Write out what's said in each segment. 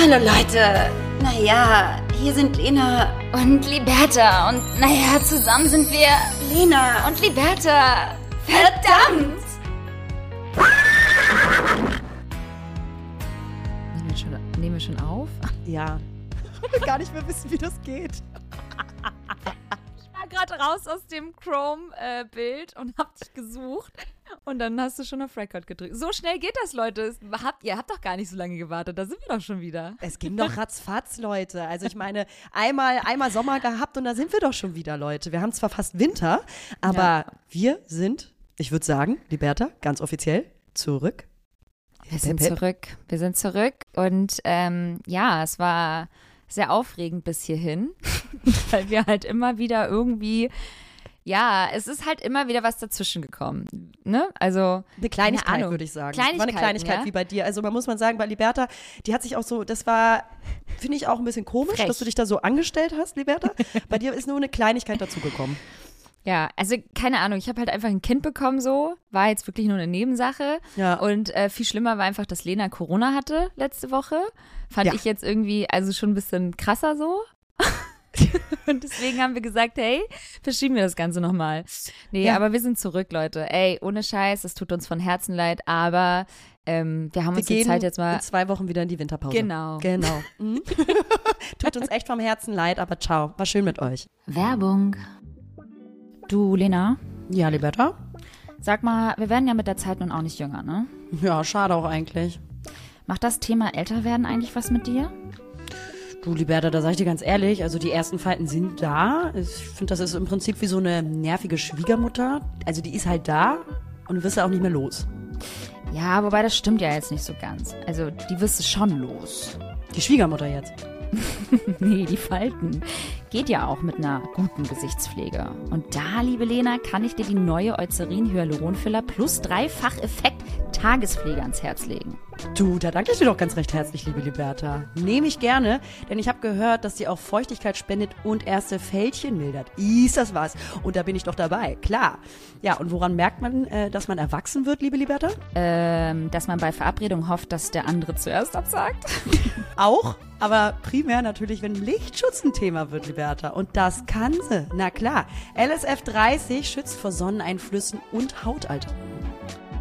Hallo Leute. Naja, hier sind Lena und Liberta. Und naja, zusammen sind wir Lena und Liberta. Verdammt! Nehmen wir schon, nehmen wir schon auf? Ja. Ich will gar nicht mehr wissen, wie das geht. Ich war gerade raus aus dem Chrome-Bild und hab dich gesucht. Und dann hast du schon auf Record gedrückt. So schnell geht das, Leute. Habt, ihr habt doch gar nicht so lange gewartet. Da sind wir doch schon wieder. Es ging doch ratzfatz, Leute. Also ich meine, einmal, einmal Sommer gehabt und da sind wir doch schon wieder, Leute. Wir haben zwar fast Winter, aber ja. wir sind, ich würde sagen, Liberta, ganz offiziell, zurück. Wir sind zurück. Wir sind zurück. Und ähm, ja, es war sehr aufregend bis hierhin, weil wir halt immer wieder irgendwie ja, es ist halt immer wieder was dazwischen gekommen. Ne? Also eine Kleinigkeit, würde ich sagen. Kleinigkeit, war eine Kleinigkeit ja? wie bei dir. Also man muss man sagen, bei Liberta, die hat sich auch so, das war, finde ich auch ein bisschen komisch, Frech. dass du dich da so angestellt hast, Liberta. bei dir ist nur eine Kleinigkeit dazugekommen. Ja, also keine Ahnung, ich habe halt einfach ein Kind bekommen so, war jetzt wirklich nur eine Nebensache. Ja. Und äh, viel schlimmer war einfach, dass Lena Corona hatte letzte Woche. Fand ja. ich jetzt irgendwie, also schon ein bisschen krasser so. und deswegen haben wir gesagt, hey, verschieben wir das Ganze nochmal. Nee, ja. aber wir sind zurück, Leute. Ey, ohne Scheiß, es tut uns von Herzen leid, aber ähm, wir haben wir uns die Zeit jetzt mal. In zwei Wochen wieder in die Winterpause. Genau. Genau. Mhm. tut uns echt vom Herzen leid, aber ciao. War schön mit euch. Werbung. Du, Lena? Ja, Liberta? Sag mal, wir werden ja mit der Zeit nun auch nicht jünger, ne? Ja, schade auch eigentlich. Macht das Thema Älterwerden eigentlich was mit dir? Du, Liberta, da sag ich dir ganz ehrlich, also die ersten Falten sind da. Ich finde, das ist im Prinzip wie so eine nervige Schwiegermutter. Also die ist halt da und du wirst ja auch nicht mehr los. Ja, wobei das stimmt ja jetzt nicht so ganz. Also die wirst du schon los. Die Schwiegermutter jetzt. nee, die Falten. Geht ja auch mit einer guten Gesichtspflege. Und da, liebe Lena, kann ich dir die neue Eucerin Hyaluronfiller plus Dreifach-Effekt Tagespflege ans Herz legen. Du, da danke ich dir doch ganz recht herzlich, liebe Liberta. Nehme ich gerne, denn ich habe gehört, dass sie auch Feuchtigkeit spendet und erste Fältchen mildert. Ist das was? Und da bin ich doch dabei, klar. Ja, und woran merkt man, äh, dass man erwachsen wird, liebe Liberta? Ähm, dass man bei Verabredung hofft, dass der andere zuerst absagt. auch? Aber primär natürlich, wenn Lichtschutz ein Thema wird, Liberta. Und das kann sie. Na klar. LSF 30 schützt vor Sonneneinflüssen und Hautalterungen.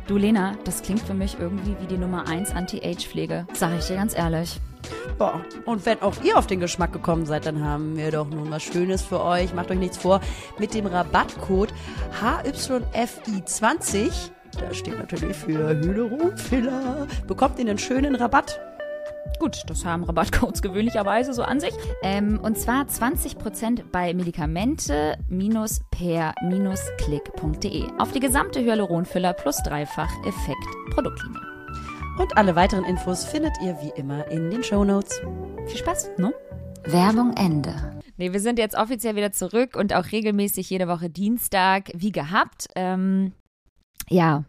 Du Lena, das klingt für mich irgendwie wie die Nummer 1 Anti-Age-Pflege. Sag ich dir ganz ehrlich. Boah, und wenn auch ihr auf den Geschmack gekommen seid, dann haben wir doch nun was Schönes für euch. Macht euch nichts vor. Mit dem Rabattcode HYFI20, da steht natürlich für Hyaluronfiller, bekommt ihr einen schönen Rabatt. Gut, das haben Rabattcodes gewöhnlicherweise so an sich. Ähm, und zwar 20% bei Medikamente-per-klick.de auf die gesamte Hyaluronfiller plus dreifach Effekt Produktlinie. Und alle weiteren Infos findet ihr wie immer in den Show Notes. Viel Spaß, ne? Werbung Ende. Nee, wir sind jetzt offiziell wieder zurück und auch regelmäßig jede Woche Dienstag, wie gehabt. Ähm, ja,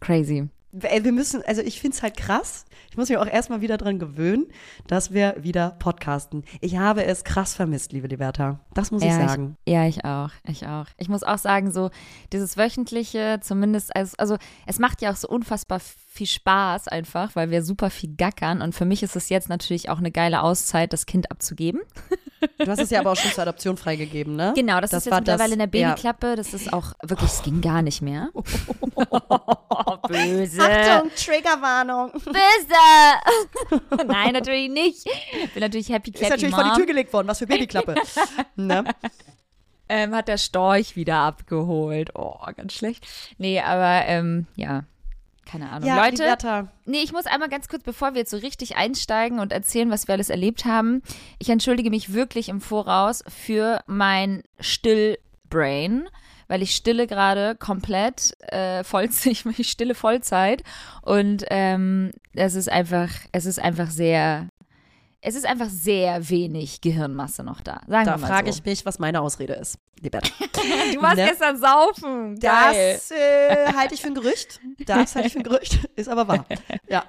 crazy. Wir müssen, also ich finde es halt krass, ich muss mich auch erstmal wieder dran gewöhnen, dass wir wieder podcasten. Ich habe es krass vermisst, liebe Liberta. Das muss ja, ich sagen. Ich, ja, ich auch. Ich auch. Ich muss auch sagen, so dieses wöchentliche, zumindest, also, also es macht ja auch so unfassbar viel Spaß einfach, weil wir super viel gackern. Und für mich ist es jetzt natürlich auch eine geile Auszeit, das Kind abzugeben. Du hast es ja aber auch schon zur Adoption freigegeben, ne? Genau, das, das ist jetzt mittlerweile das, in der Babyklappe. Ja. Das ist auch wirklich, es ging gar nicht mehr. Böse. Achtung, Triggerwarnung. Böse. Nein, natürlich nicht. Ich bin natürlich happy clappy Ist natürlich Mom. vor die Tür gelegt worden. Was für Babyklappe. ne? Ähm, hat der Storch wieder abgeholt. Oh, ganz schlecht. Nee, aber ähm, ja, keine Ahnung. Ja, Leute, nee, ich muss einmal ganz kurz, bevor wir jetzt so richtig einsteigen und erzählen, was wir alles erlebt haben. Ich entschuldige mich wirklich im Voraus für mein Stillbrain, weil ich stille gerade komplett äh, Vollzeit, ich stille Vollzeit und ähm, es ist einfach, es ist einfach sehr es ist einfach sehr wenig Gehirnmasse noch da. Sagen da frage so. ich mich, was meine Ausrede ist. du warst ne? gestern saufen. Geil. Das äh, halte ich für ein Gerücht. Das halte ich für ein Gerücht. Ist aber wahr. Ja.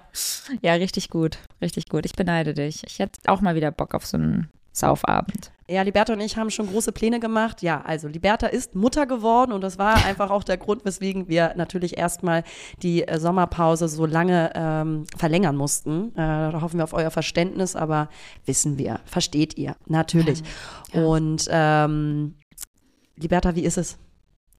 Ja, richtig gut. Richtig gut. Ich beneide dich. Ich hätte auch mal wieder Bock auf so einen Saufabend. Ja, Liberta und ich haben schon große Pläne gemacht. Ja, also Liberta ist Mutter geworden und das war einfach auch der Grund, weswegen wir natürlich erstmal die äh, Sommerpause so lange ähm, verlängern mussten. Äh, da hoffen wir auf euer Verständnis, aber wissen wir, versteht ihr, natürlich. Ja. Und ähm, Liberta, wie ist es?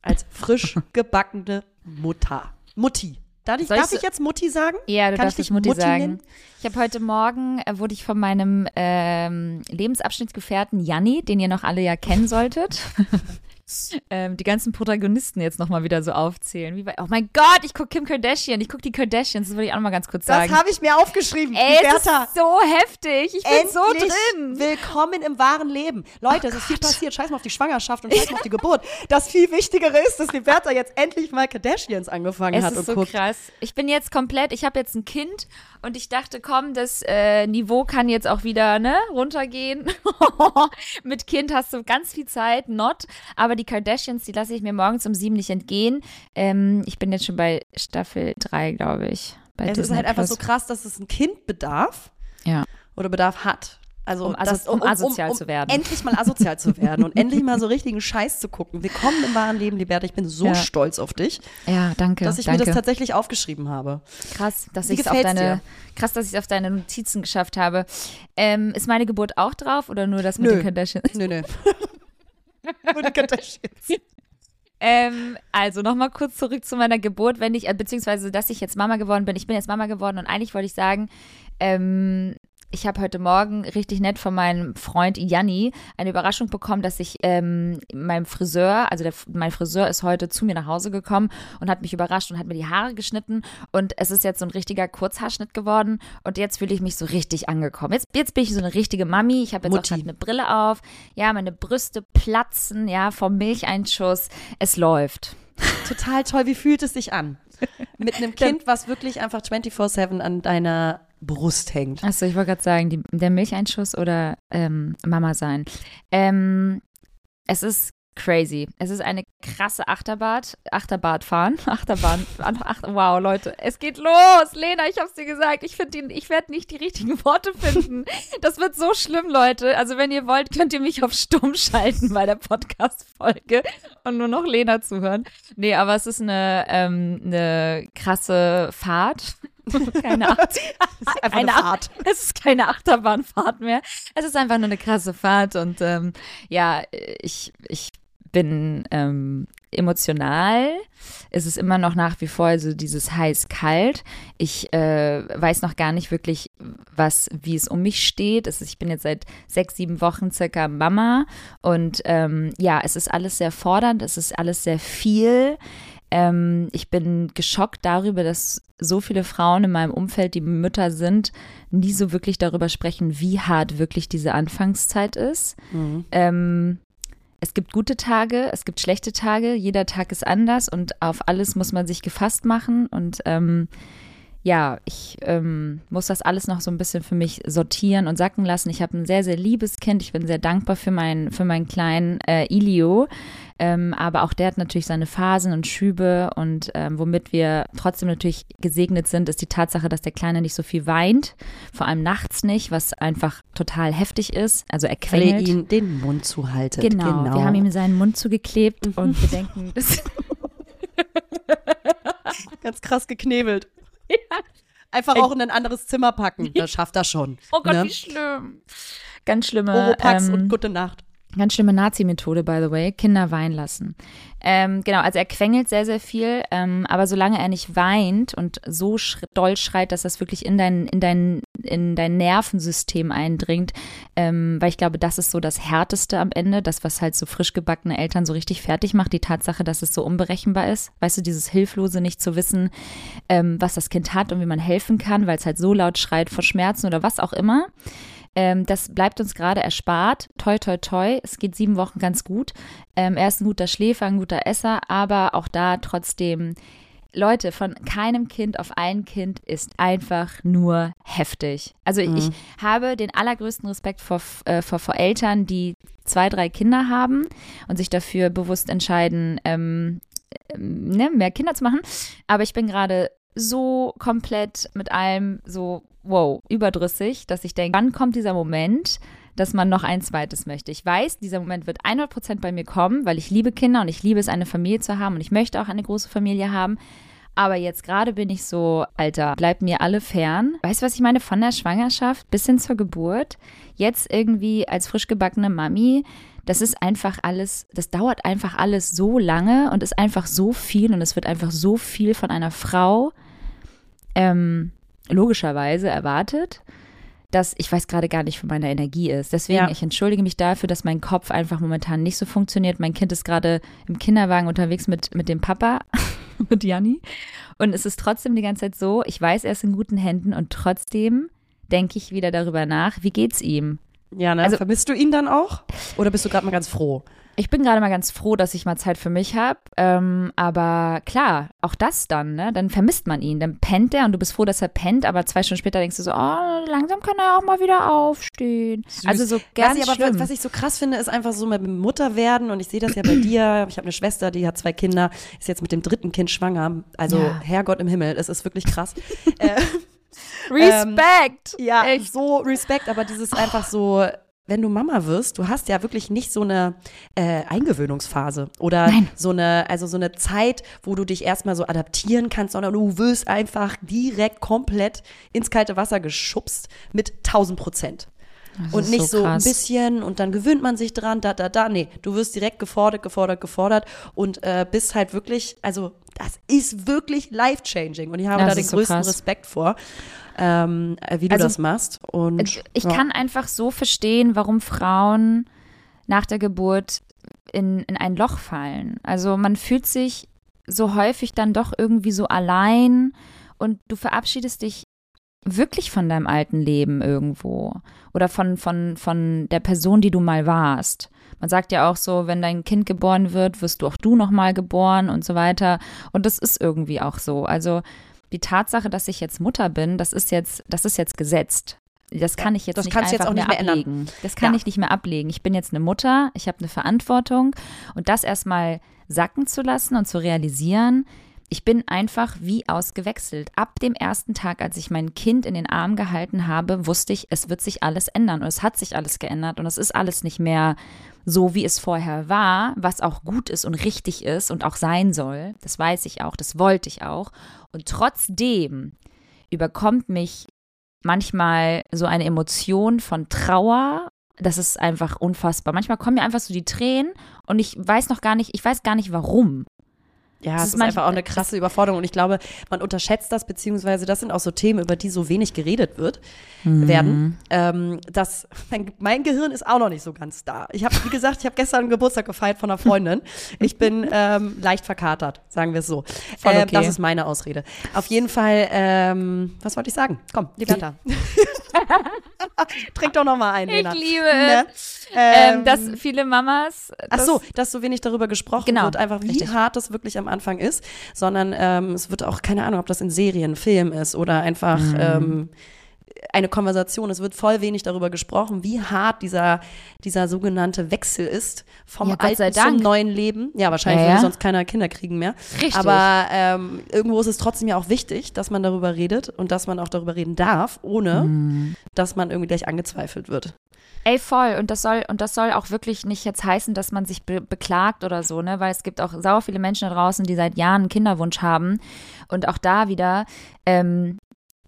Als frisch gebackene Mutter. Mutti. Darf ich, darf ich jetzt Mutti sagen? Ja, du Kann darfst ich Mutti, Mutti sagen. Nennen? Ich habe heute Morgen, äh, wurde ich von meinem ähm, Lebensabschnittsgefährten Janni, den ihr noch alle ja kennen solltet, ähm, die ganzen Protagonisten jetzt nochmal wieder so aufzählen. Wie bei, oh mein Gott, ich gucke Kim Kardashian, ich gucke die Kardashians, das wollte ich auch nochmal ganz kurz sagen. Das habe ich mir aufgeschrieben. Ey, es ist so heftig, ich bin so drin. willkommen im wahren Leben. Leute, oh es ist viel passiert, scheiß mal auf die Schwangerschaft und scheiß mal auf die Geburt. Das viel Wichtigere ist, dass Liberta jetzt endlich mal Kardashians angefangen es hat und so guckt. krass. Ich bin jetzt komplett, ich habe jetzt ein Kind und ich dachte, komm, das äh, Niveau kann jetzt auch wieder ne, runtergehen. Mit Kind hast du ganz viel Zeit, not. Aber die Kardashians, die lasse ich mir morgens um sieben nicht entgehen. Ähm, ich bin jetzt schon bei Staffel 3, glaube ich. es Disney ist halt einfach so krass, dass es ein Kind bedarf. Ja. Oder Bedarf hat. Also um, das, um, um asozial um, zu werden. Endlich mal asozial zu werden und endlich mal so richtigen Scheiß zu gucken. Willkommen im wahren Leben, Liberta. Ich bin so ja. stolz auf dich. Ja, danke. Dass ich danke. mir das tatsächlich aufgeschrieben habe. Krass, dass ich auf deine, dir? krass, dass ich auf deine Notizen geschafft habe. Ähm, ist meine Geburt auch drauf oder nur das mit nö. den Kardashians? Nö, nö. nur die Kardashians. Ähm, also nochmal kurz zurück zu meiner Geburt, wenn ich, äh, beziehungsweise, dass ich jetzt Mama geworden bin. Ich bin jetzt Mama geworden und eigentlich wollte ich sagen, ähm, ich habe heute Morgen richtig nett von meinem Freund Janni eine Überraschung bekommen, dass ich ähm, meinem Friseur, also der, mein Friseur ist heute zu mir nach Hause gekommen und hat mich überrascht und hat mir die Haare geschnitten und es ist jetzt so ein richtiger Kurzhaarschnitt geworden und jetzt fühle ich mich so richtig angekommen. Jetzt, jetzt bin ich so eine richtige Mami. Ich habe jetzt Mutti. auch eine Brille auf. Ja, meine Brüste platzen, ja, vom Milcheinschuss. Es läuft. Total toll. Wie fühlt es sich an? Mit einem Kind, was wirklich einfach 24-7 an deiner Brust hängt. Achso, ich wollte gerade sagen, die, der Milcheinschuss oder ähm, Mama sein. Ähm, es ist crazy. Es ist eine krasse Achterbahn. Achterbahn fahren. Achterbahn. Ach, wow, Leute. Es geht los. Lena, ich hab's dir gesagt. Ich finde ich werde nicht die richtigen Worte finden. Das wird so schlimm, Leute. Also, wenn ihr wollt, könnt ihr mich auf Stumm schalten bei der Podcast-Folge und nur noch Lena zuhören. Nee, aber es ist eine, ähm, eine krasse Fahrt. keine, Acht eine Fahrt. Es ist keine Achterbahnfahrt mehr. Es ist einfach nur eine krasse Fahrt und ähm, ja, ich, ich bin ähm, emotional. Es ist immer noch nach wie vor so dieses heiß-kalt. Ich äh, weiß noch gar nicht wirklich, was, wie es um mich steht. Es ist, ich bin jetzt seit sechs, sieben Wochen circa Mama und ähm, ja, es ist alles sehr fordernd, es ist alles sehr viel. Ähm, ich bin geschockt darüber, dass so viele Frauen in meinem Umfeld, die Mütter sind, nie so wirklich darüber sprechen, wie hart wirklich diese Anfangszeit ist. Mhm. Ähm, es gibt gute Tage, es gibt schlechte Tage, jeder Tag ist anders und auf alles muss man sich gefasst machen. Und ähm, ja, ich ähm, muss das alles noch so ein bisschen für mich sortieren und sacken lassen. Ich habe ein sehr, sehr liebes Kind. Ich bin sehr dankbar für, mein, für meinen kleinen äh, Ilio. Ähm, aber auch der hat natürlich seine Phasen und Schübe und ähm, womit wir trotzdem natürlich gesegnet sind, ist die Tatsache, dass der Kleine nicht so viel weint, vor allem nachts nicht, was einfach total heftig ist. Also er quengelt. Weil ihm den Mund zuhaltet. Genau, genau. wir haben ihm seinen Mund zugeklebt mhm. und wir denken, das ganz krass geknebelt. Ja. Einfach auch in ein anderes Zimmer packen. Das schafft er schon. Oh Gott, ne? wie schlimm. Ganz schlimme. Oropax ähm, und gute Nacht. Ganz schlimme Nazi-Methode, by the way. Kinder weinen lassen. Ähm, genau, also er quengelt sehr, sehr viel, ähm, aber solange er nicht weint und so sch doll schreit, dass das wirklich in dein, in dein, in dein Nervensystem eindringt, ähm, weil ich glaube, das ist so das Härteste am Ende, das, was halt so frisch gebackene Eltern so richtig fertig macht, die Tatsache, dass es so unberechenbar ist. Weißt du, dieses Hilflose nicht zu wissen, ähm, was das Kind hat und wie man helfen kann, weil es halt so laut schreit vor Schmerzen oder was auch immer. Ähm, das bleibt uns gerade erspart. Toi, toi, toi. Es geht sieben Wochen ganz gut. Ähm, er ist ein guter Schläfer, ein guter Esser, aber auch da trotzdem. Leute, von keinem Kind auf ein Kind ist einfach nur heftig. Also mhm. ich habe den allergrößten Respekt vor, äh, vor, vor, Eltern, die zwei, drei Kinder haben und sich dafür bewusst entscheiden, ähm, ähm ne, mehr Kinder zu machen. Aber ich bin gerade so komplett mit allem so wow, überdrüssig, dass ich denke, wann kommt dieser Moment, dass man noch ein zweites möchte. Ich weiß, dieser Moment wird 100% bei mir kommen, weil ich liebe Kinder und ich liebe es, eine Familie zu haben und ich möchte auch eine große Familie haben. Aber jetzt gerade bin ich so, Alter, bleibt mir alle fern. Weißt du, was ich meine? Von der Schwangerschaft bis hin zur Geburt. Jetzt irgendwie als frisch gebackene Mami. Das ist einfach alles, das dauert einfach alles so lange und ist einfach so viel und es wird einfach so viel von einer Frau ähm, logischerweise erwartet dass ich weiß gerade gar nicht, wo meine Energie ist. Deswegen, ja. ich entschuldige mich dafür, dass mein Kopf einfach momentan nicht so funktioniert. Mein Kind ist gerade im Kinderwagen unterwegs mit, mit dem Papa, mit Janni. Und es ist trotzdem die ganze Zeit so, ich weiß, er ist in guten Händen und trotzdem denke ich wieder darüber nach, wie geht's ihm? Ja, ne? Also, Vermisst du ihn dann auch? Oder bist du gerade mal ganz froh? Ich bin gerade mal ganz froh, dass ich mal Zeit für mich habe. Ähm, aber klar, auch das dann, ne? Dann vermisst man ihn. Dann pennt er und du bist froh, dass er pennt, aber zwei Stunden später denkst du so, oh, langsam kann er auch mal wieder aufstehen. Süß. Also so ganz was ich, aber, was ich so krass finde, ist einfach so mit Mutter werden und ich sehe das ja bei dir. Ich habe eine Schwester, die hat zwei Kinder, ist jetzt mit dem dritten Kind schwanger. Also ja. Herrgott im Himmel, es ist wirklich krass. äh, Respekt! Ähm, ja, Echt. so Respekt, aber dieses einfach so wenn du Mama wirst, du hast ja wirklich nicht so eine äh, Eingewöhnungsphase oder Nein. so eine, also so eine Zeit, wo du dich erstmal so adaptieren kannst, sondern du wirst einfach direkt komplett ins kalte Wasser geschubst mit 1000 Prozent. Und nicht so, so ein bisschen und dann gewöhnt man sich dran, da, da, da. Nee, du wirst direkt gefordert, gefordert, gefordert und äh, bist halt wirklich, also das ist wirklich life-changing und ich habe das da den so größten krass. Respekt vor ähm, äh, wie du also, das machst. Und, ich ja. kann einfach so verstehen, warum Frauen nach der Geburt in, in ein Loch fallen. Also man fühlt sich so häufig dann doch irgendwie so allein und du verabschiedest dich wirklich von deinem alten Leben irgendwo oder von, von, von der Person, die du mal warst. Man sagt ja auch so, wenn dein Kind geboren wird, wirst du auch du nochmal geboren und so weiter. Und das ist irgendwie auch so. Also die Tatsache, dass ich jetzt Mutter bin, das ist jetzt, das ist jetzt gesetzt. Das kann ich jetzt das nicht einfach jetzt auch nicht mehr, mehr ablegen. Ändern. Das kann ja. ich nicht mehr ablegen. Ich bin jetzt eine Mutter, ich habe eine Verantwortung und das erstmal sacken zu lassen und zu realisieren, ich bin einfach wie ausgewechselt. Ab dem ersten Tag, als ich mein Kind in den Arm gehalten habe, wusste ich, es wird sich alles ändern und es hat sich alles geändert und es ist alles nicht mehr so, wie es vorher war, was auch gut ist und richtig ist und auch sein soll. Das weiß ich auch, das wollte ich auch. Und trotzdem überkommt mich manchmal so eine Emotion von Trauer. Das ist einfach unfassbar. Manchmal kommen mir einfach so die Tränen und ich weiß noch gar nicht, ich weiß gar nicht warum. Ja, es ist, ist einfach auch eine krasse Überforderung und ich glaube, man unterschätzt das, beziehungsweise das sind auch so Themen, über die so wenig geredet wird, mhm. werden. Ähm, das, mein, mein, Gehirn ist auch noch nicht so ganz da. Ich habe, wie gesagt, ich habe gestern einen Geburtstag gefeiert von einer Freundin. Ich bin ähm, leicht verkatert, sagen wir es so. Voll äh, okay. Äh, das ist meine Ausrede. Auf jeden Fall, ähm, was wollte ich sagen? Komm, die Liberta. Trink doch noch mal ein, Lena. Ich liebe ne? ähm, dass viele Mamas. Ach so, dass so wenig darüber gesprochen genau, wird, einfach wie richtig. hart das wirklich am Anfang ist, sondern ähm, es wird auch keine Ahnung, ob das in Serien, Film ist oder einfach mhm. Eine Konversation. Es wird voll wenig darüber gesprochen, wie hart dieser, dieser sogenannte Wechsel ist vom ja, alten zum neuen Leben. Ja, wahrscheinlich ja, ja. würde sonst keiner Kinder kriegen mehr. Richtig. Aber ähm, irgendwo ist es trotzdem ja auch wichtig, dass man darüber redet und dass man auch darüber reden darf, ohne mhm. dass man irgendwie gleich angezweifelt wird. Ey, voll. Und das soll, und das soll auch wirklich nicht jetzt heißen, dass man sich be beklagt oder so, ne? Weil es gibt auch sauer viele Menschen da draußen, die seit Jahren einen Kinderwunsch haben. Und auch da wieder, ähm,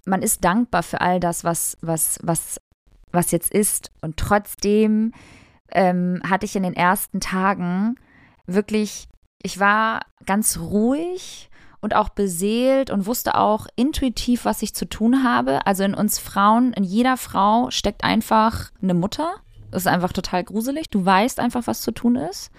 man ist dankbar für all das, was, was, was, was jetzt ist. Und trotzdem ähm, hatte ich in den ersten Tagen wirklich, ich war ganz ruhig und auch beseelt und wusste auch intuitiv, was ich zu tun habe. Also in uns Frauen, in jeder Frau steckt einfach eine Mutter. Das ist einfach total gruselig. Du weißt einfach, was zu tun ist.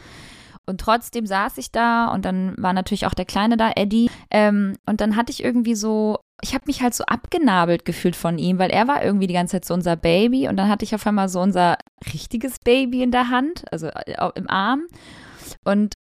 Und trotzdem saß ich da und dann war natürlich auch der Kleine da, Eddie. Ähm, und dann hatte ich irgendwie so ich habe mich halt so abgenabelt gefühlt von ihm, weil er war irgendwie die ganze Zeit so unser Baby und dann hatte ich auf einmal so unser richtiges Baby in der Hand, also äh, im Arm. Und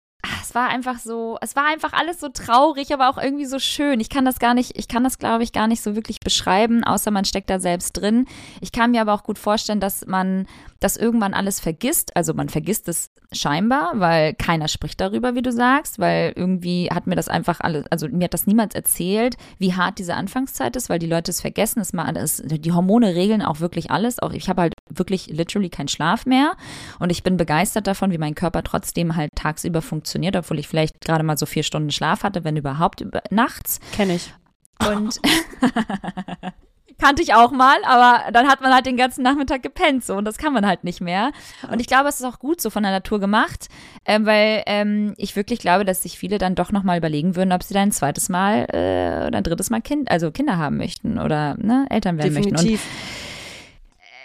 es war einfach so, es war einfach alles so traurig, aber auch irgendwie so schön. Ich kann das gar nicht, ich kann das, glaube ich, gar nicht so wirklich beschreiben, außer man steckt da selbst drin. Ich kann mir aber auch gut vorstellen, dass man das irgendwann alles vergisst. Also man vergisst es scheinbar, weil keiner spricht darüber, wie du sagst, weil irgendwie hat mir das einfach alles, also mir hat das niemand erzählt, wie hart diese Anfangszeit ist, weil die Leute es vergessen. Es mal, es, die Hormone regeln auch wirklich alles. Auch ich habe halt wirklich literally keinen Schlaf mehr und ich bin begeistert davon, wie mein Körper trotzdem halt tagsüber funktioniert, obwohl ich vielleicht gerade mal so vier Stunden Schlaf hatte, wenn überhaupt über, nachts. Kenne ich. Und kannte ich auch mal, aber dann hat man halt den ganzen Nachmittag gepennt so und das kann man halt nicht mehr. Und ich glaube, es ist auch gut so von der Natur gemacht, ähm, weil ähm, ich wirklich glaube, dass sich viele dann doch nochmal überlegen würden, ob sie dann ein zweites Mal äh, oder ein drittes Mal Kind, also Kinder haben möchten oder ne, Eltern werden Definitiv. möchten. Und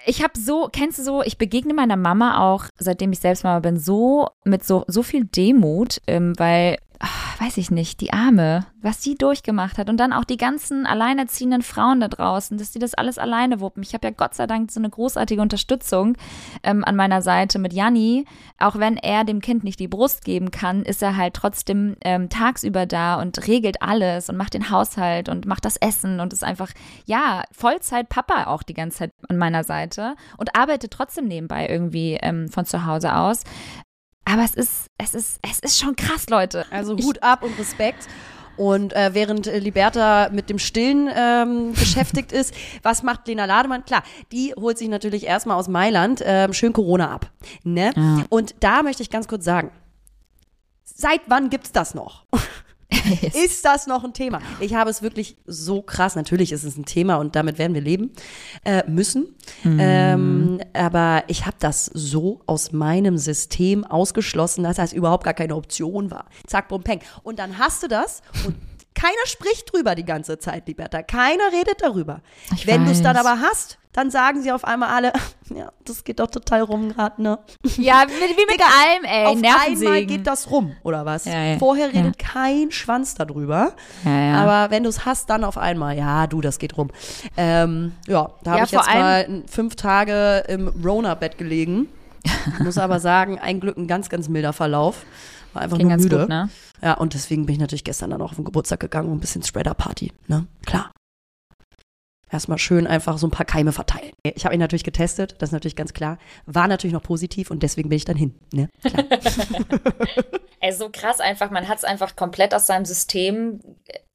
ich habe so, kennst du so, ich begegne meiner Mama auch, seitdem ich selbst Mama bin, so mit so, so viel Demut, ähm, weil ach, weiß ich nicht, die Arme, was sie durchgemacht hat und dann auch die ganzen alleinerziehenden Frauen da draußen, dass die das alles alleine wuppen. Ich habe ja Gott sei Dank so eine großartige Unterstützung ähm, an meiner Seite mit Janni. Auch wenn er dem Kind nicht die Brust geben kann, ist er halt trotzdem ähm, tagsüber da und regelt alles und macht den Haushalt und macht das Essen und ist einfach, ja, Vollzeit Papa auch die ganze Zeit an meiner Seite und arbeitet trotzdem nebenbei irgendwie ähm, von zu Hause aus. Aber es ist, es ist, es ist schon krass, Leute. Also Hut ich, ab und Respekt. Und äh, während äh, Liberta mit dem Stillen ähm, beschäftigt ist, was macht Lena Lademann? Klar, die holt sich natürlich erstmal aus Mailand ähm, schön Corona ab. Ne? Ja. Und da möchte ich ganz kurz sagen, seit wann gibt's das noch? ist das noch ein Thema? Ich habe es wirklich so krass. Natürlich ist es ein Thema und damit werden wir leben äh, müssen. Mhm. Ähm, aber ich habe das so aus meinem System ausgeschlossen, dass das überhaupt gar keine Option war. Zack, bum, peng. Und dann hast du das und keiner spricht drüber die ganze Zeit, Liberta. Keiner redet darüber. Ich Wenn du es dann aber hast, dann sagen sie auf einmal alle, ja, das geht doch total rum gerade, ne? Ja, wie, wie mit Digga, allem, ey. Auf einmal geht das rum, oder was? Ja, ja. Vorher redet ja. kein Schwanz darüber. Aber wenn du es hast, dann auf einmal, ja, du, das geht rum. Ähm, ja, da habe ich jetzt mal fünf Tage im Rona-Bett gelegen. Muss aber sagen, ein Glück ein ganz, ganz milder Verlauf. War einfach Ging nur müde. Gut, ne? Ja, und deswegen bin ich natürlich gestern dann auch auf den Geburtstag gegangen und ein bisschen Spreader-Party, ne? Klar erstmal schön einfach so ein paar Keime verteilen. Ich habe ihn natürlich getestet, das ist natürlich ganz klar. War natürlich noch positiv und deswegen bin ich dann hin. Ne? Klar. Ey, so krass einfach, man hat es einfach komplett aus seinem System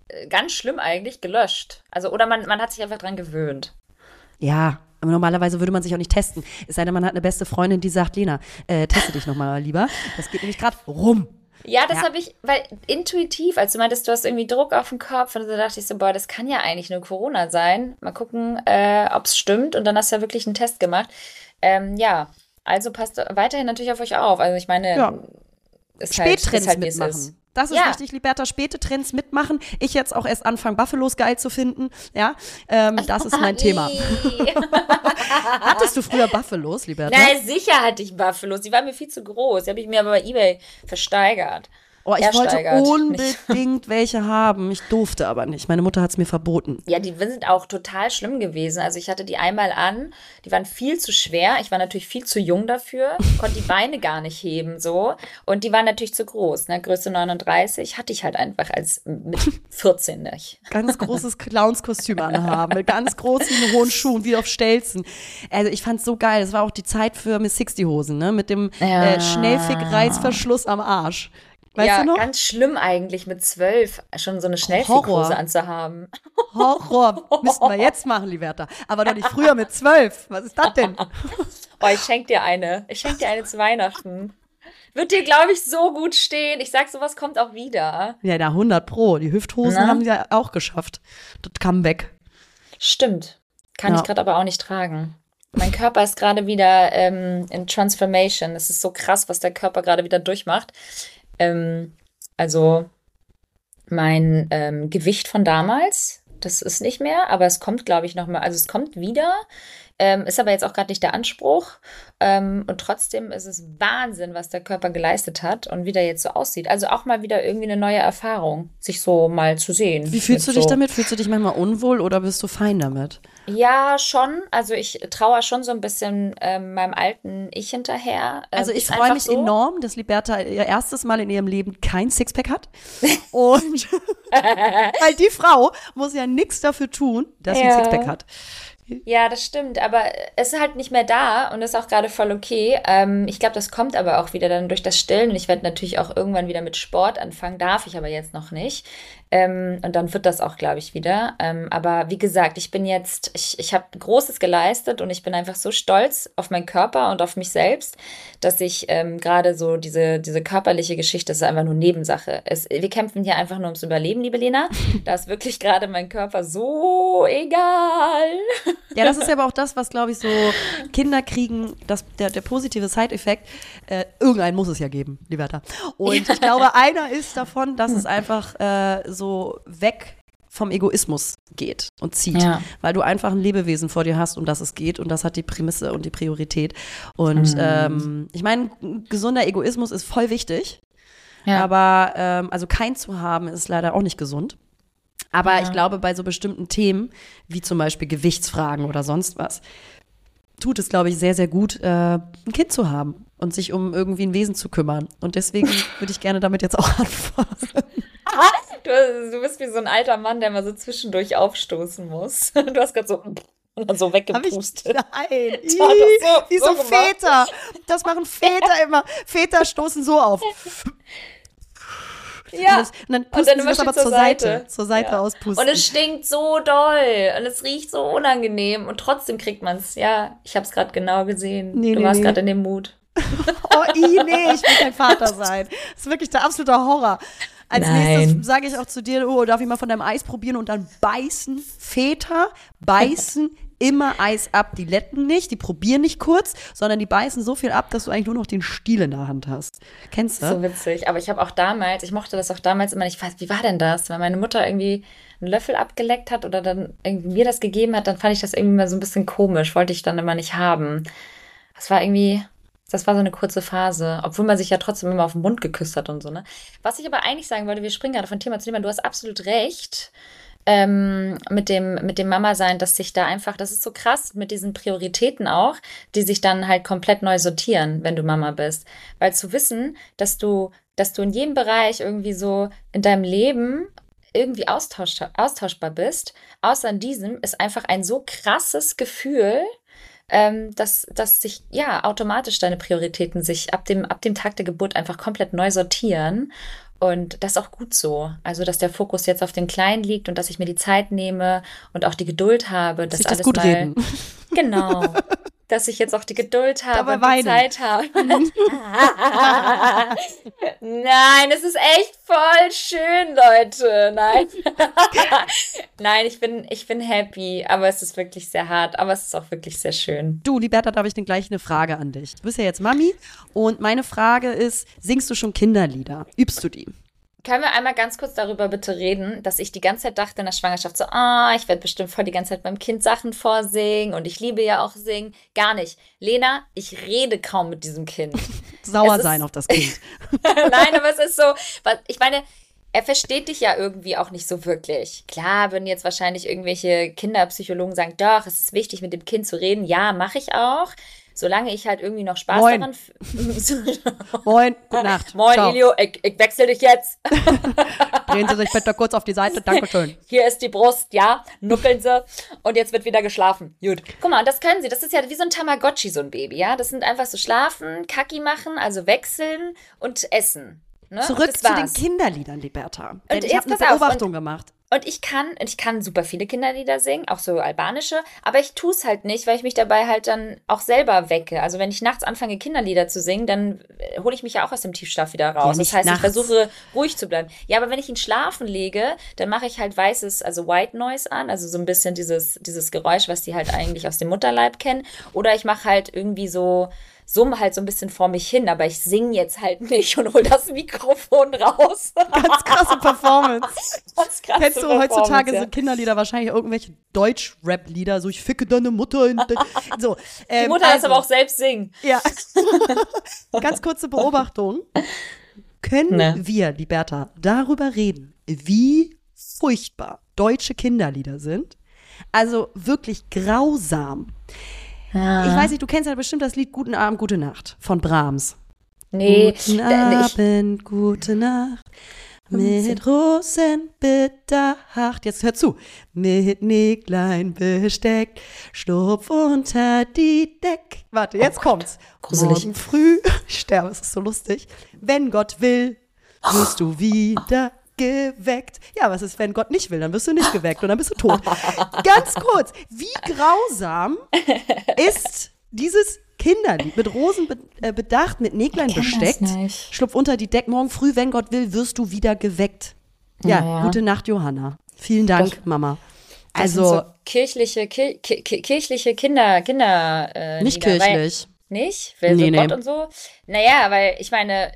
äh, ganz schlimm eigentlich gelöscht. Also, oder man, man hat sich einfach dran gewöhnt. Ja, aber normalerweise würde man sich auch nicht testen. Es sei denn, man hat eine beste Freundin, die sagt, Lena, äh, teste dich nochmal lieber. Das geht nämlich gerade rum. Ja, das ja. habe ich, weil intuitiv, als du meintest, du hast irgendwie Druck auf dem Kopf und so dachte ich so, boah, das kann ja eigentlich nur Corona sein. Mal gucken, äh, ob es stimmt. Und dann hast du ja wirklich einen Test gemacht. Ähm, ja, also passt weiterhin natürlich auf euch auf. Also ich meine, ja. ist halt, ist halt, mitmachen. Ist. Das ist ja. wichtig, Liberta. Späte Trends mitmachen. Ich jetzt auch erst anfangen, Buffalos geil zu finden. Ja, ähm, das ist mein Thema. Hattest du früher Buffalos, Liberta? Na, sicher hatte ich Buffalos. Die waren mir viel zu groß. Die habe ich mir aber bei Ebay versteigert. Oh, ich wollte unbedingt welche haben. Ich durfte aber nicht. Meine Mutter hat es mir verboten. Ja, die sind auch total schlimm gewesen. Also ich hatte die einmal an. Die waren viel zu schwer. Ich war natürlich viel zu jung dafür. Konnte die Beine gar nicht heben so. Und die waren natürlich zu groß. Ne? Größe 39 hatte ich halt einfach als mit 14 nicht. Ganz großes Clownskostüm anhaben. Mit ganz großen hohen Schuhen, wie auf Stelzen. Also ich fand es so geil. Das war auch die Zeit für Miss Sixty Hosen. Ne? Mit dem ja. äh, Schnellfick-Reißverschluss am Arsch. Weißt ja, ganz schlimm eigentlich mit zwölf schon so eine Schnellfickhose anzuhaben. Horror. Müssten wir jetzt machen, Liberta. Aber doch nicht früher mit zwölf. Was ist das denn? oh, ich schenk dir eine. Ich schenk dir eine zu Weihnachten. Wird dir, glaube ich, so gut stehen. Ich sag, sowas kommt auch wieder. Ja, da 100 Pro. Die Hüfthosen Na? haben sie ja auch geschafft. Das Comeback. Stimmt. Kann ja. ich gerade aber auch nicht tragen. Mein Körper ist gerade wieder ähm, in Transformation. Es ist so krass, was der Körper gerade wieder durchmacht. Ähm, also mein ähm, Gewicht von damals, das ist nicht mehr, aber es kommt, glaube ich, noch mal. Also es kommt wieder. Ähm, ist aber jetzt auch gerade nicht der Anspruch. Ähm, und trotzdem ist es Wahnsinn, was der Körper geleistet hat und wie der jetzt so aussieht. Also auch mal wieder irgendwie eine neue Erfahrung, sich so mal zu sehen. Wie fühlst du dich so. damit? Fühlst du dich manchmal unwohl oder bist du fein damit? Ja, schon. Also ich traue schon so ein bisschen ähm, meinem alten Ich hinterher. Äh, also ich freue mich so. enorm, dass Liberta ihr erstes Mal in ihrem Leben kein Sixpack hat. Und weil die Frau muss ja nichts dafür tun, dass ja. sie ein Sixpack hat. Ja, das stimmt, aber es ist halt nicht mehr da und ist auch gerade voll okay. Ähm, ich glaube, das kommt aber auch wieder dann durch das Stillen und ich werde natürlich auch irgendwann wieder mit Sport anfangen, darf ich aber jetzt noch nicht. Ähm, und dann wird das auch, glaube ich, wieder. Ähm, aber wie gesagt, ich bin jetzt, ich, ich habe Großes geleistet und ich bin einfach so stolz auf meinen Körper und auf mich selbst, dass ich ähm, gerade so diese, diese körperliche Geschichte, das ist einfach nur Nebensache. Es, wir kämpfen hier einfach nur ums Überleben, liebe Lena. Da ist wirklich gerade mein Körper so egal. Ja, das ist aber auch das, was, glaube ich, so Kinder kriegen, das, der, der positive Side-Effekt. Äh, irgendeinen muss es ja geben, Liberta. Und ja. ich glaube, einer ist davon, dass es einfach äh, so weg vom Egoismus geht und zieht, ja. weil du einfach ein Lebewesen vor dir hast, um das es geht und das hat die Prämisse und die Priorität. Und mhm. ähm, ich meine, gesunder Egoismus ist voll wichtig, ja. aber ähm, also kein zu haben ist leider auch nicht gesund. Aber ja. ich glaube, bei so bestimmten Themen, wie zum Beispiel Gewichtsfragen oder sonst was, tut es, glaube ich, sehr, sehr gut, äh, ein Kind zu haben und sich um irgendwie ein Wesen zu kümmern. Und deswegen würde ich gerne damit jetzt auch anfangen. Du, du, bist wie so ein alter Mann, der mal so zwischendurch aufstoßen muss. Du hast gerade so und dann so weggepustet. nein, das so, wie so, so Väter. Das machen Väter immer. Väter stoßen so auf. Ja. Und, das, und dann pusten und dann sie aber zur Seite, Seite zur Seite ja. auspusten. Und es stinkt so doll und es riecht so unangenehm und trotzdem kriegt man es. Ja, ich habe es gerade genau gesehen. Nee, du nee, warst nee. gerade in dem Mut. oh, i, nee, ich will kein Vater sein. Das ist wirklich der absolute Horror. Als Nein. nächstes sage ich auch zu dir, oh, darf ich mal von deinem Eis probieren und dann beißen Väter, beißen immer Eis ab. Die letten nicht, die probieren nicht kurz, sondern die beißen so viel ab, dass du eigentlich nur noch den Stiel in der Hand hast. Kennst du? So witzig. Aber ich habe auch damals, ich mochte das auch damals immer nicht. Wie war denn das? Wenn meine Mutter irgendwie einen Löffel abgeleckt hat oder dann irgendwie mir das gegeben hat, dann fand ich das irgendwie mal so ein bisschen komisch. Wollte ich dann immer nicht haben. Das war irgendwie, das war so eine kurze Phase, obwohl man sich ja trotzdem immer auf den Mund geküsst hat und so, ne? Was ich aber eigentlich sagen wollte, wir springen gerade von Thema zu Thema, du hast absolut recht. Ähm, mit dem, mit dem Mama-Sein, dass sich da einfach, das ist so krass mit diesen Prioritäten auch, die sich dann halt komplett neu sortieren, wenn du Mama bist. Weil zu wissen, dass du, dass du in jedem Bereich irgendwie so in deinem Leben irgendwie austausch, austauschbar bist, außer in diesem, ist einfach ein so krasses Gefühl, ähm, dass, dass sich ja automatisch deine Prioritäten sich ab dem, ab dem Tag der Geburt einfach komplett neu sortieren. Und das ist auch gut so. Also, dass der Fokus jetzt auf den Kleinen liegt und dass ich mir die Zeit nehme und auch die Geduld habe, dass alles das gut mal. Reden. Genau. dass ich jetzt auch die Geduld habe und die Zeit habe. Nein, es ist echt voll schön, Leute. Nein. Nein, ich bin, ich bin happy, aber es ist wirklich sehr hart, aber es ist auch wirklich sehr schön. Du, Liberta, da habe ich dann gleich eine Frage an dich. Du bist ja jetzt Mami und meine Frage ist, singst du schon Kinderlieder? Übst du die? Können wir einmal ganz kurz darüber bitte reden, dass ich die ganze Zeit dachte in der Schwangerschaft so, ah, ich werde bestimmt voll die ganze Zeit beim Kind Sachen vorsingen und ich liebe ja auch singen. Gar nicht. Lena, ich rede kaum mit diesem Kind. Sauer sein auf das Kind. Nein, aber es ist so, ich meine, er versteht dich ja irgendwie auch nicht so wirklich. Klar würden jetzt wahrscheinlich irgendwelche Kinderpsychologen sagen, doch, es ist wichtig, mit dem Kind zu reden. Ja, mache ich auch solange ich halt irgendwie noch Spaß Moin. daran. Moin, gute Nacht. Moin, Ciao. Elio, ich, ich wechsle dich jetzt. Drehen Sie sich bitte kurz auf die Seite, Dankeschön. Hier ist die Brust, ja, nuckeln Sie und jetzt wird wieder geschlafen. Gut. Guck mal, und das können Sie, das ist ja wie so ein Tamagotchi, so ein Baby, ja. Das sind einfach so schlafen, Kacki machen, also wechseln und essen. Ne? Zurück zu den Kinderliedern, Liberta. Und ich habe eine Beobachtung und, gemacht. Und ich kann, ich kann super viele Kinderlieder singen, auch so albanische, aber ich tue es halt nicht, weil ich mich dabei halt dann auch selber wecke. Also wenn ich nachts anfange, Kinderlieder zu singen, dann äh, hole ich mich ja auch aus dem Tiefschlaf wieder raus. Ja, das heißt, nachts. ich versuche ruhig zu bleiben. Ja, aber wenn ich ihn schlafen lege, dann mache ich halt weißes, also White Noise an, also so ein bisschen dieses, dieses Geräusch, was die halt eigentlich aus dem Mutterleib kennen. Oder ich mache halt irgendwie so summe halt so ein bisschen vor mich hin, aber ich singe jetzt halt nicht und hol das Mikrofon raus. Ganz krasse Performance. Ganz krasse Kennst du heutzutage ja. so Kinderlieder, wahrscheinlich irgendwelche Deutsch-Rap-Lieder, so ich ficke deine Mutter. In de so, ähm, Die Mutter also, aber auch selbst singen. Ja. Ganz kurze Beobachtung. Können ne. wir, Liberta, darüber reden, wie furchtbar deutsche Kinderlieder sind? Also wirklich grausam. Ja. Ich weiß nicht, du kennst ja bestimmt das Lied Guten Abend, Gute Nacht von Brahms. Nee. Guten Abend, gute Nacht. Mit Rosen bedacht. Jetzt hör zu. Mit Näglein besteckt. Schlupf unter die Deck. Warte, jetzt oh kommt's. Gruselig. Morgen früh. Ich sterbe, es ist so lustig. Wenn Gott will, wirst du wieder geweckt. Ja, was ist, wenn Gott nicht will? Dann wirst du nicht geweckt und dann bist du tot. Ganz kurz, wie grausam ist dieses Kinderlied mit Rosen äh, bedacht, mit Näglein besteckt. Schlupf unter die Deck, morgen früh, wenn Gott will, wirst du wieder geweckt. Ja, ja. gute Nacht, Johanna. Vielen Dank, das, Mama. Also so kirchliche, ki ki kirchliche Kinder, Kinder. Äh, nicht Lieder, kirchlich. Nicht? Weil nee, so nee. Gott und so. Naja, weil ich meine,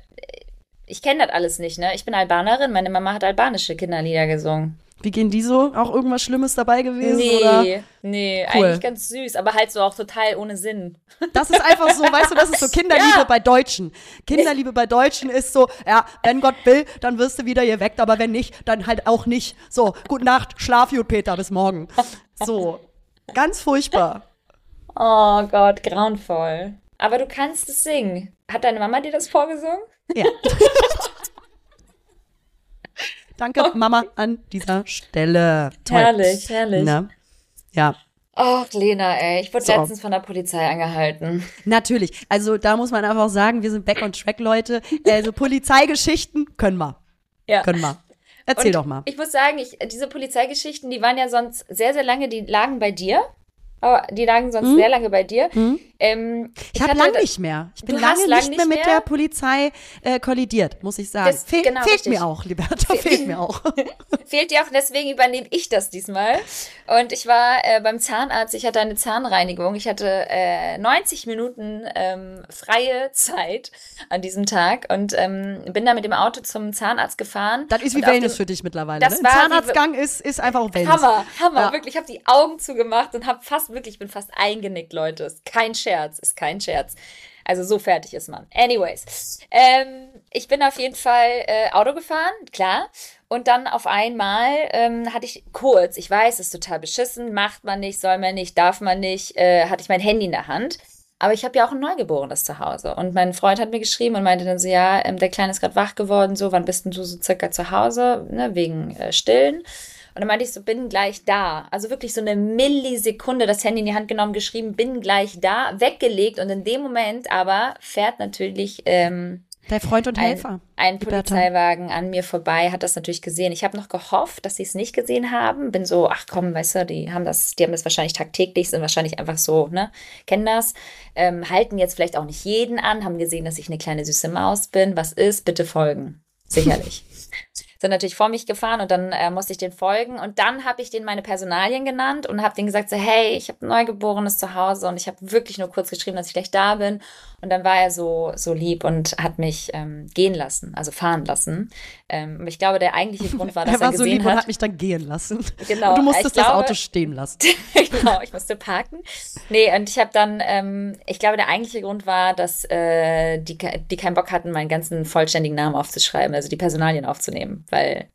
ich kenne das alles nicht, ne? Ich bin Albanerin, meine Mama hat albanische Kinderlieder gesungen. Wie gehen die so? Auch irgendwas Schlimmes dabei gewesen? Nee, oder? nee, cool. eigentlich ganz süß, aber halt so auch total ohne Sinn. Das ist einfach so, weißt du, das ist so Kinderliebe ja. bei Deutschen. Kinderliebe bei Deutschen ist so, ja, wenn Gott will, dann wirst du wieder geweckt, aber wenn nicht, dann halt auch nicht. So, gute Nacht, schlaf gut, Peter, bis morgen. So, ganz furchtbar. Oh Gott, grauenvoll. Aber du kannst es singen. Hat deine Mama dir das vorgesungen? Ja. Danke, Mama, an dieser Stelle. Toll. Herrlich, herrlich. Na? Ja. Ach, Lena, ey, ich wurde so. letztens von der Polizei angehalten. Natürlich. Also da muss man einfach sagen, wir sind back on track, Leute. Also Polizeigeschichten können wir. Ja. Können wir. Erzähl Und doch mal. Ich muss sagen, ich, diese Polizeigeschichten, die waren ja sonst sehr, sehr lange, die lagen bei dir. Aber die lagen sonst hm? sehr lange bei dir. Hm? Ähm, ich, ich habe lange nicht mehr. Ich bin lange lang nicht mehr mit der Polizei äh, kollidiert, muss ich sagen. Das, Fe genau, fehlt richtig. mir auch, Liberta, fehlt mir auch. fehlt dir auch, deswegen übernehme ich das diesmal. Und ich war äh, beim Zahnarzt, ich hatte eine Zahnreinigung. Ich hatte äh, 90 Minuten ähm, freie Zeit an diesem Tag und ähm, bin da mit dem Auto zum Zahnarzt gefahren. Das ist wie Wellness dem, für dich mittlerweile. Das ne? Zahnarztgang ist, ist einfach auch Wellness. Hammer, Hammer, ja. wirklich. Ich habe die Augen zugemacht und habe fast wirklich, ich bin fast eingenickt, Leute. Ist kein Scherz, ist kein Scherz. Also so fertig ist man. Anyways, ähm, ich bin auf jeden Fall äh, Auto gefahren, klar. Und dann auf einmal ähm, hatte ich kurz, ich weiß, ist total beschissen, macht man nicht, soll man nicht, darf man nicht, äh, hatte ich mein Handy in der Hand. Aber ich habe ja auch ein Neugeborenes zu Hause. Und mein Freund hat mir geschrieben und meinte dann so, ja, ähm, der Kleine ist gerade wach geworden, so, wann bist denn du so circa zu Hause, ne, wegen äh, Stillen? Und dann meinte ich so, bin gleich da. Also wirklich so eine Millisekunde das Handy in die Hand genommen, geschrieben, bin gleich da, weggelegt. Und in dem Moment aber fährt natürlich ähm, der Freund und Helfer. Ein, ein Polizeiwagen an mir vorbei, hat das natürlich gesehen. Ich habe noch gehofft, dass sie es nicht gesehen haben. Bin so, ach komm, weißt du, die haben das, die haben das wahrscheinlich tagtäglich, sind wahrscheinlich einfach so, ne, kennen das. Ähm, halten jetzt vielleicht auch nicht jeden an, haben gesehen, dass ich eine kleine süße Maus bin. Was ist? Bitte folgen. Sicherlich. sind natürlich vor mich gefahren und dann äh, musste ich den folgen. Und dann habe ich denen meine Personalien genannt und habe denen gesagt, so, hey, ich habe Neugeborenes zu Hause und ich habe wirklich nur kurz geschrieben, dass ich gleich da bin. Und dann war er so, so lieb und hat mich ähm, gehen lassen, also fahren lassen. Ähm, ich glaube, der eigentliche Grund war, dass er, war er gesehen so lieb hat, und hat mich dann gehen lassen. Genau. Und du musstest glaube, das Auto stehen lassen. genau, ich musste parken. Nee, und ich habe dann, ähm, ich glaube, der eigentliche Grund war, dass äh, die, die keinen Bock hatten, meinen ganzen vollständigen Namen aufzuschreiben, also die Personalien aufzunehmen weil,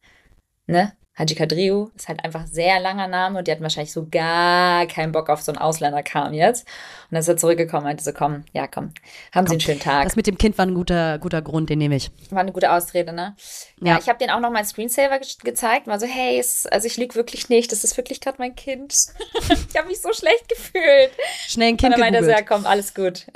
ne? Haji Kadriou ist halt einfach sehr langer Name und die hatten wahrscheinlich so gar keinen Bock auf so einen Ausländerkram jetzt. Und dann ist er zurückgekommen und meinte so, komm, ja, komm, haben komm, Sie einen schönen Tag. Das mit dem Kind war ein guter, guter Grund, den nehme ich. War eine gute Ausrede, ne? Ja, ja ich habe denen auch noch mal einen Screensaver ge gezeigt, war so, hey, es, also ich lüge wirklich nicht, das ist wirklich gerade mein Kind. ich habe mich so schlecht gefühlt. Schnell ein Kind Und dann meinte er so, ja, komm, alles gut.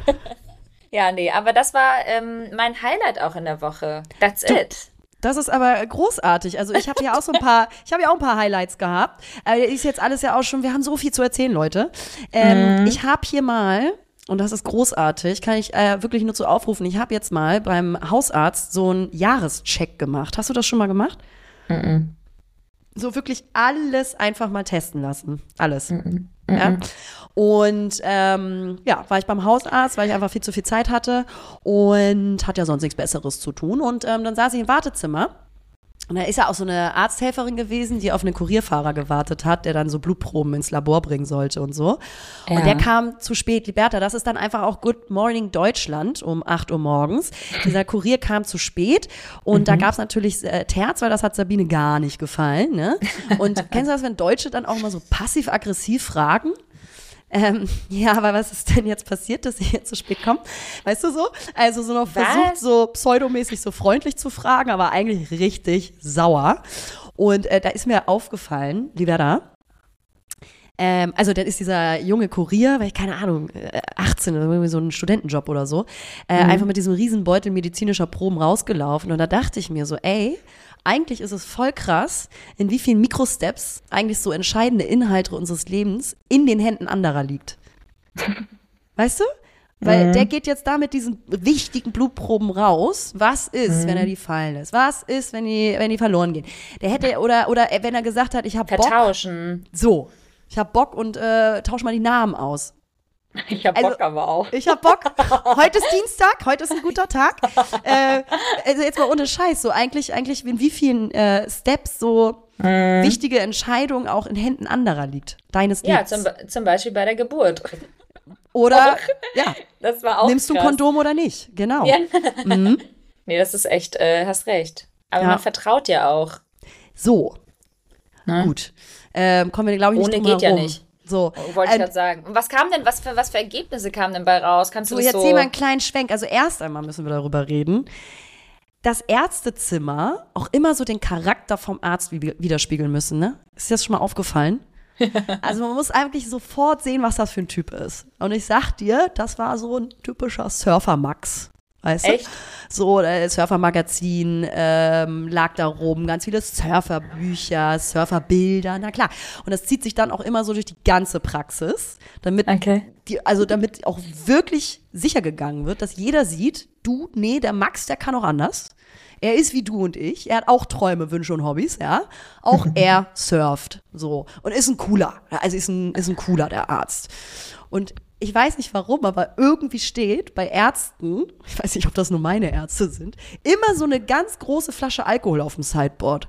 ja, nee, aber das war ähm, mein Highlight auch in der Woche. That's du, it. Das ist aber großartig. Also ich habe ja auch so ein paar, ich habe ja auch ein paar Highlights gehabt. Äh, ist jetzt alles ja auch schon, wir haben so viel zu erzählen, Leute. Ähm, mhm. Ich habe hier mal, und das ist großartig, kann ich äh, wirklich nur zu aufrufen, ich habe jetzt mal beim Hausarzt so einen Jahrescheck gemacht. Hast du das schon mal gemacht? Mhm. So wirklich alles einfach mal testen lassen. Alles. Mhm. Ja? Und ähm, ja, war ich beim Hausarzt, weil ich einfach viel zu viel Zeit hatte und hatte ja sonst nichts Besseres zu tun. Und ähm, dann saß ich im Wartezimmer und da ist ja auch so eine Arzthelferin gewesen, die auf einen Kurierfahrer gewartet hat, der dann so Blutproben ins Labor bringen sollte und so. Ja. Und der kam zu spät. Liberta, das ist dann einfach auch Good Morning Deutschland um 8 Uhr morgens. Dieser Kurier kam zu spät und mhm. da gab es natürlich äh, Terz, weil das hat Sabine gar nicht gefallen. Ne? Und kennst du das, wenn Deutsche dann auch mal so passiv-aggressiv fragen? Ähm, ja, aber was ist denn jetzt passiert, dass ich jetzt zu spät komme? Weißt du so? Also so noch was? versucht, so pseudomäßig so freundlich zu fragen, aber eigentlich richtig sauer. Und äh, da ist mir aufgefallen, Liberda, ähm, also dann ist dieser junge Kurier, weil ich keine Ahnung, 18 oder irgendwie so ein Studentenjob oder so, äh, mhm. einfach mit diesem riesen Beutel medizinischer Proben rausgelaufen. Und da dachte ich mir so, ey, eigentlich ist es voll krass, in wie vielen Mikrosteps eigentlich so entscheidende Inhalte unseres Lebens in den Händen anderer liegt. Weißt du? Weil mhm. der geht jetzt da mit diesen wichtigen Blutproben raus. Was ist, mhm. wenn er die fallen lässt? Was ist, wenn die, wenn die verloren gehen? Der hätte, oder, oder wenn er gesagt hat, ich habe Bock. Vertauschen. So. Ich habe Bock und äh, tausch mal die Namen aus. Ich hab also, Bock aber auch. Ich hab Bock. Heute ist Dienstag, heute ist ein guter Tag. äh, also jetzt mal ohne Scheiß, so eigentlich, eigentlich in wie vielen äh, Steps so mhm. wichtige Entscheidungen auch in Händen anderer liegt. Deines Ja, zum, zum, Beispiel bei der Geburt. Oder, ja. Das war auch Nimmst du ein Kondom oder nicht? Genau. Ja. Mhm. Nee, das ist echt, äh, hast recht. Aber ja. man vertraut ja auch. So. Na? Gut. Ähm, kommen wir, glaube ich, nicht Ohne geht ja nicht. So. Wollte ich gerade sagen. Und was kam denn, was für, was für Ergebnisse kamen denn bei raus? Kannst du so, das jetzt so? wir einen kleinen Schwenk. Also erst einmal müssen wir darüber reden. Das Ärztezimmer auch immer so den Charakter vom Arzt widerspiegeln müssen, ne? Ist dir das schon mal aufgefallen? also man muss eigentlich sofort sehen, was das für ein Typ ist. Und ich sag dir, das war so ein typischer Surfer-Max. Weißt Echt? du? So, äh, Surfermagazin ähm, lag da rum, ganz viele Surferbücher, Surferbilder, na klar. Und das zieht sich dann auch immer so durch die ganze Praxis, damit okay. die, also damit auch wirklich sicher gegangen wird, dass jeder sieht, du, nee, der Max, der kann auch anders. Er ist wie du und ich. Er hat auch Träume, Wünsche und Hobbys, ja. Auch er surft, so. Und ist ein cooler. Also ist ein, ist ein cooler, der Arzt. Und ich weiß nicht warum, aber irgendwie steht bei Ärzten, ich weiß nicht, ob das nur meine Ärzte sind, immer so eine ganz große Flasche Alkohol auf dem Sideboard.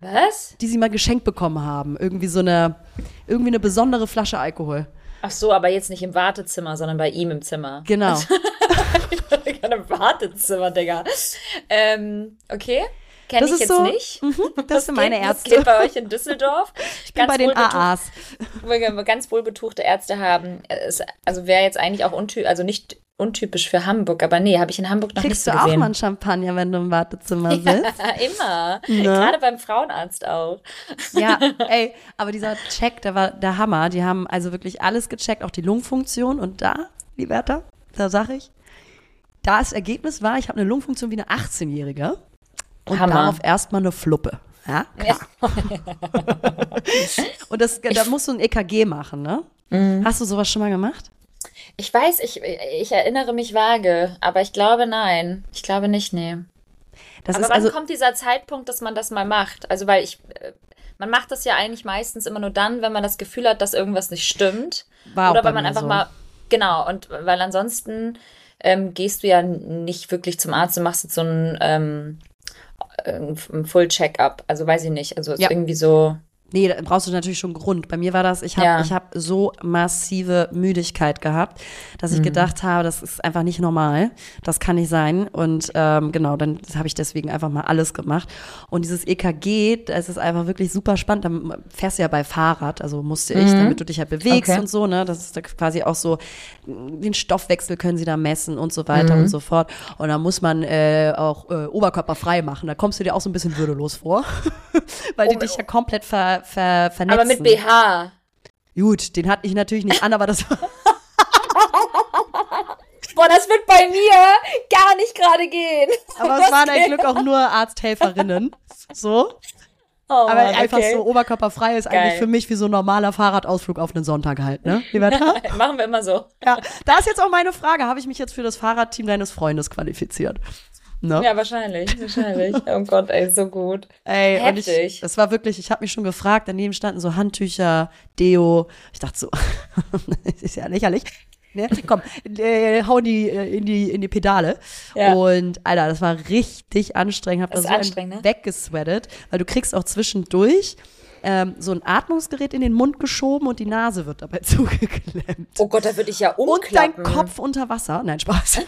Was? Die sie mal geschenkt bekommen haben. Irgendwie so eine, irgendwie eine besondere Flasche Alkohol. Ach so, aber jetzt nicht im Wartezimmer, sondern bei ihm im Zimmer. Genau. Im Wartezimmer, Digga. Ähm, okay. Kenne ich jetzt so, nicht. Mm das, sind meine Ärzte. Das geht bei euch in Düsseldorf. Ich bin ganz bei den AAs. Wo wir ganz wohlbetuchte Ärzte haben. also wäre jetzt eigentlich auch untypisch, also nicht untypisch für Hamburg, aber nee, habe ich in Hamburg noch Kriegst nicht so gesehen. Kriegst du auch mal einen Champagner, wenn du im Wartezimmer sitzt? Ja, immer. Ne? Gerade beim Frauenarzt auch. Ja, ey, aber dieser Check, der war der Hammer. Die haben also wirklich alles gecheckt, auch die Lungenfunktion. Und da, Liberta, da sag ich, da das Ergebnis war, ich habe eine Lungenfunktion wie eine 18-Jährige und Hammer. darauf erstmal eine Fluppe. Ja, klar. und das, da musst du ein EKG machen, ne? Mhm. Hast du sowas schon mal gemacht? Ich weiß, ich, ich erinnere mich vage, aber ich glaube nein. Ich glaube nicht, nee. Das aber wann also, kommt dieser Zeitpunkt, dass man das mal macht? Also, weil ich, äh, man macht das ja eigentlich meistens immer nur dann, wenn man das Gefühl hat, dass irgendwas nicht stimmt. War Oder weil man einfach so. mal, genau, und weil ansonsten ähm, gehst du ja nicht wirklich zum Arzt und machst jetzt so ein ähm, ein Full Check-up. Also weiß ich nicht. Also ist ja. irgendwie so. Nee, da brauchst du natürlich schon Grund. Bei mir war das, ich habe ja. ich hab so massive Müdigkeit gehabt, dass ich mhm. gedacht habe, das ist einfach nicht normal. Das kann nicht sein. Und ähm, genau, dann habe ich deswegen einfach mal alles gemacht. Und dieses EKG, das ist einfach wirklich super spannend. Dann fährst du ja bei Fahrrad, also musste ich, mhm. damit du dich ja bewegst okay. und so, ne? Das ist da quasi auch so, den Stoffwechsel können sie da messen und so weiter mhm. und so fort. Und da muss man äh, auch äh, oberkörperfrei machen. Da kommst du dir auch so ein bisschen würdelos vor, weil oh, die dich ja komplett ver ver, vernetzen. Aber mit BH. Gut, den hatte ich natürlich nicht an, aber das war. Boah, das wird bei mir gar nicht gerade gehen. Aber es waren ein Glück auch nur Arzthelferinnen. So. Oh, aber einfach okay. so oberkörperfrei ist Geil. eigentlich für mich wie so ein normaler Fahrradausflug auf einen Sonntag halt, ne? Machen wir immer so. Ja, da ist jetzt auch meine Frage, habe ich mich jetzt für das Fahrradteam deines Freundes qualifiziert? Ne? Ja, wahrscheinlich, wahrscheinlich. oh Gott, ey, so gut. Ey, Heftig. Und ich, das war wirklich, ich habe mich schon gefragt, daneben standen so Handtücher, Deo. Ich dachte so, ist ja lächerlich. Ne? Komm, äh, hau die äh, in die in die Pedale. Ja. Und Alter, das war richtig anstrengend. Hab das da so ne? weggesweatet, weil du kriegst auch zwischendurch ähm, so ein Atmungsgerät in den Mund geschoben und die Nase wird dabei zugeklemmt. Oh Gott, da würde ich ja umklappen. Und dein Kopf unter Wasser. Nein, Spaß.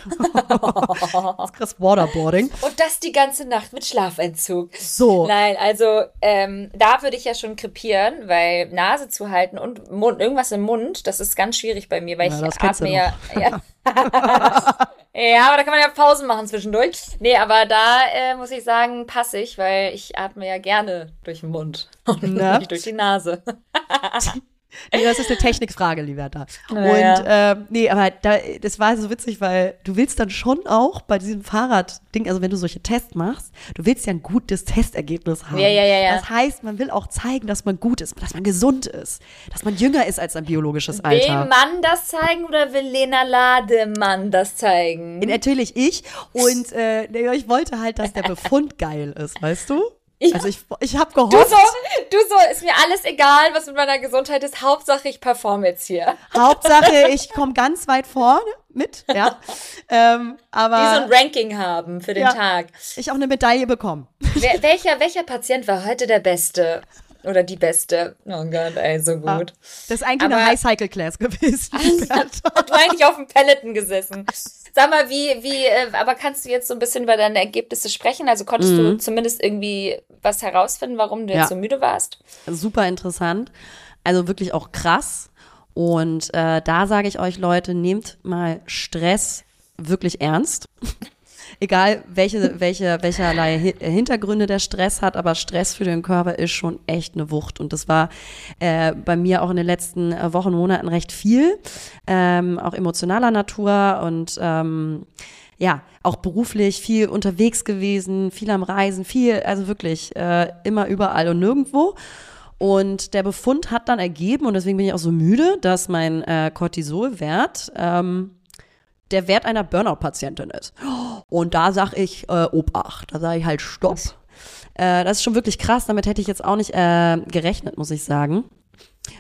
das ist krass Waterboarding. Und das die ganze Nacht mit Schlafentzug. So. Nein, also ähm, da würde ich ja schon krepieren, weil Nase zu halten und Mund, irgendwas im Mund, das ist ganz schwierig bei mir, weil ja, ich atme ja, ja Ja, aber da kann man ja Pausen machen zwischendurch. Nee, aber da äh, muss ich sagen, passe ich, weil ich atme ja gerne durch den Mund und nicht durch die Nase. Nee, das ist eine Technikfrage, Liberta. Naja. Und ähm, nee, aber da, das war so witzig, weil du willst dann schon auch bei diesem Fahrradding, also wenn du solche Tests machst, du willst ja ein gutes Testergebnis haben. Ja, ja, ja, ja. Das heißt, man will auch zeigen, dass man gut ist, dass man gesund ist, dass man jünger ist als ein biologisches Alter. Will man das zeigen oder will Lena Lademann das zeigen? Natürlich ich. Und äh, ich wollte halt, dass der Befund geil ist, weißt du? Ich, also ich, ich habe gehofft. Du so, du so, ist mir alles egal, was mit meiner Gesundheit ist. Hauptsache, ich performe jetzt hier. Hauptsache, ich komme ganz weit vorne mit, ja. ähm, aber Die so ein Ranking haben für den ja, Tag. Ich auch eine Medaille bekommen. Wer, welcher, welcher Patient war heute der Beste? Oder die beste. Oh Gott, ey, so gut. Ja, das ist eigentlich Aber, eine High-Cycle-Class gewesen. Hast du eigentlich auf dem Peloton gesessen? Sag mal, wie, wie, äh, aber kannst du jetzt so ein bisschen über deine Ergebnisse sprechen? Also konntest mhm. du zumindest irgendwie was herausfinden, warum du ja. jetzt so müde warst? Super interessant. Also wirklich auch krass. Und äh, da sage ich euch, Leute, nehmt mal Stress wirklich ernst egal welche, welche, welcherlei Hintergründe der Stress hat, aber Stress für den Körper ist schon echt eine Wucht. Und das war äh, bei mir auch in den letzten äh, Wochen, Monaten recht viel, ähm, auch emotionaler Natur und ähm, ja, auch beruflich viel unterwegs gewesen, viel am Reisen, viel, also wirklich äh, immer überall und nirgendwo. Und der Befund hat dann ergeben, und deswegen bin ich auch so müde, dass mein äh, Cortisolwert ähm, der Wert einer Burnout-Patientin ist. Und da sage ich äh, Obacht, da sage ich halt Stopp. Äh, das ist schon wirklich krass, damit hätte ich jetzt auch nicht äh, gerechnet, muss ich sagen.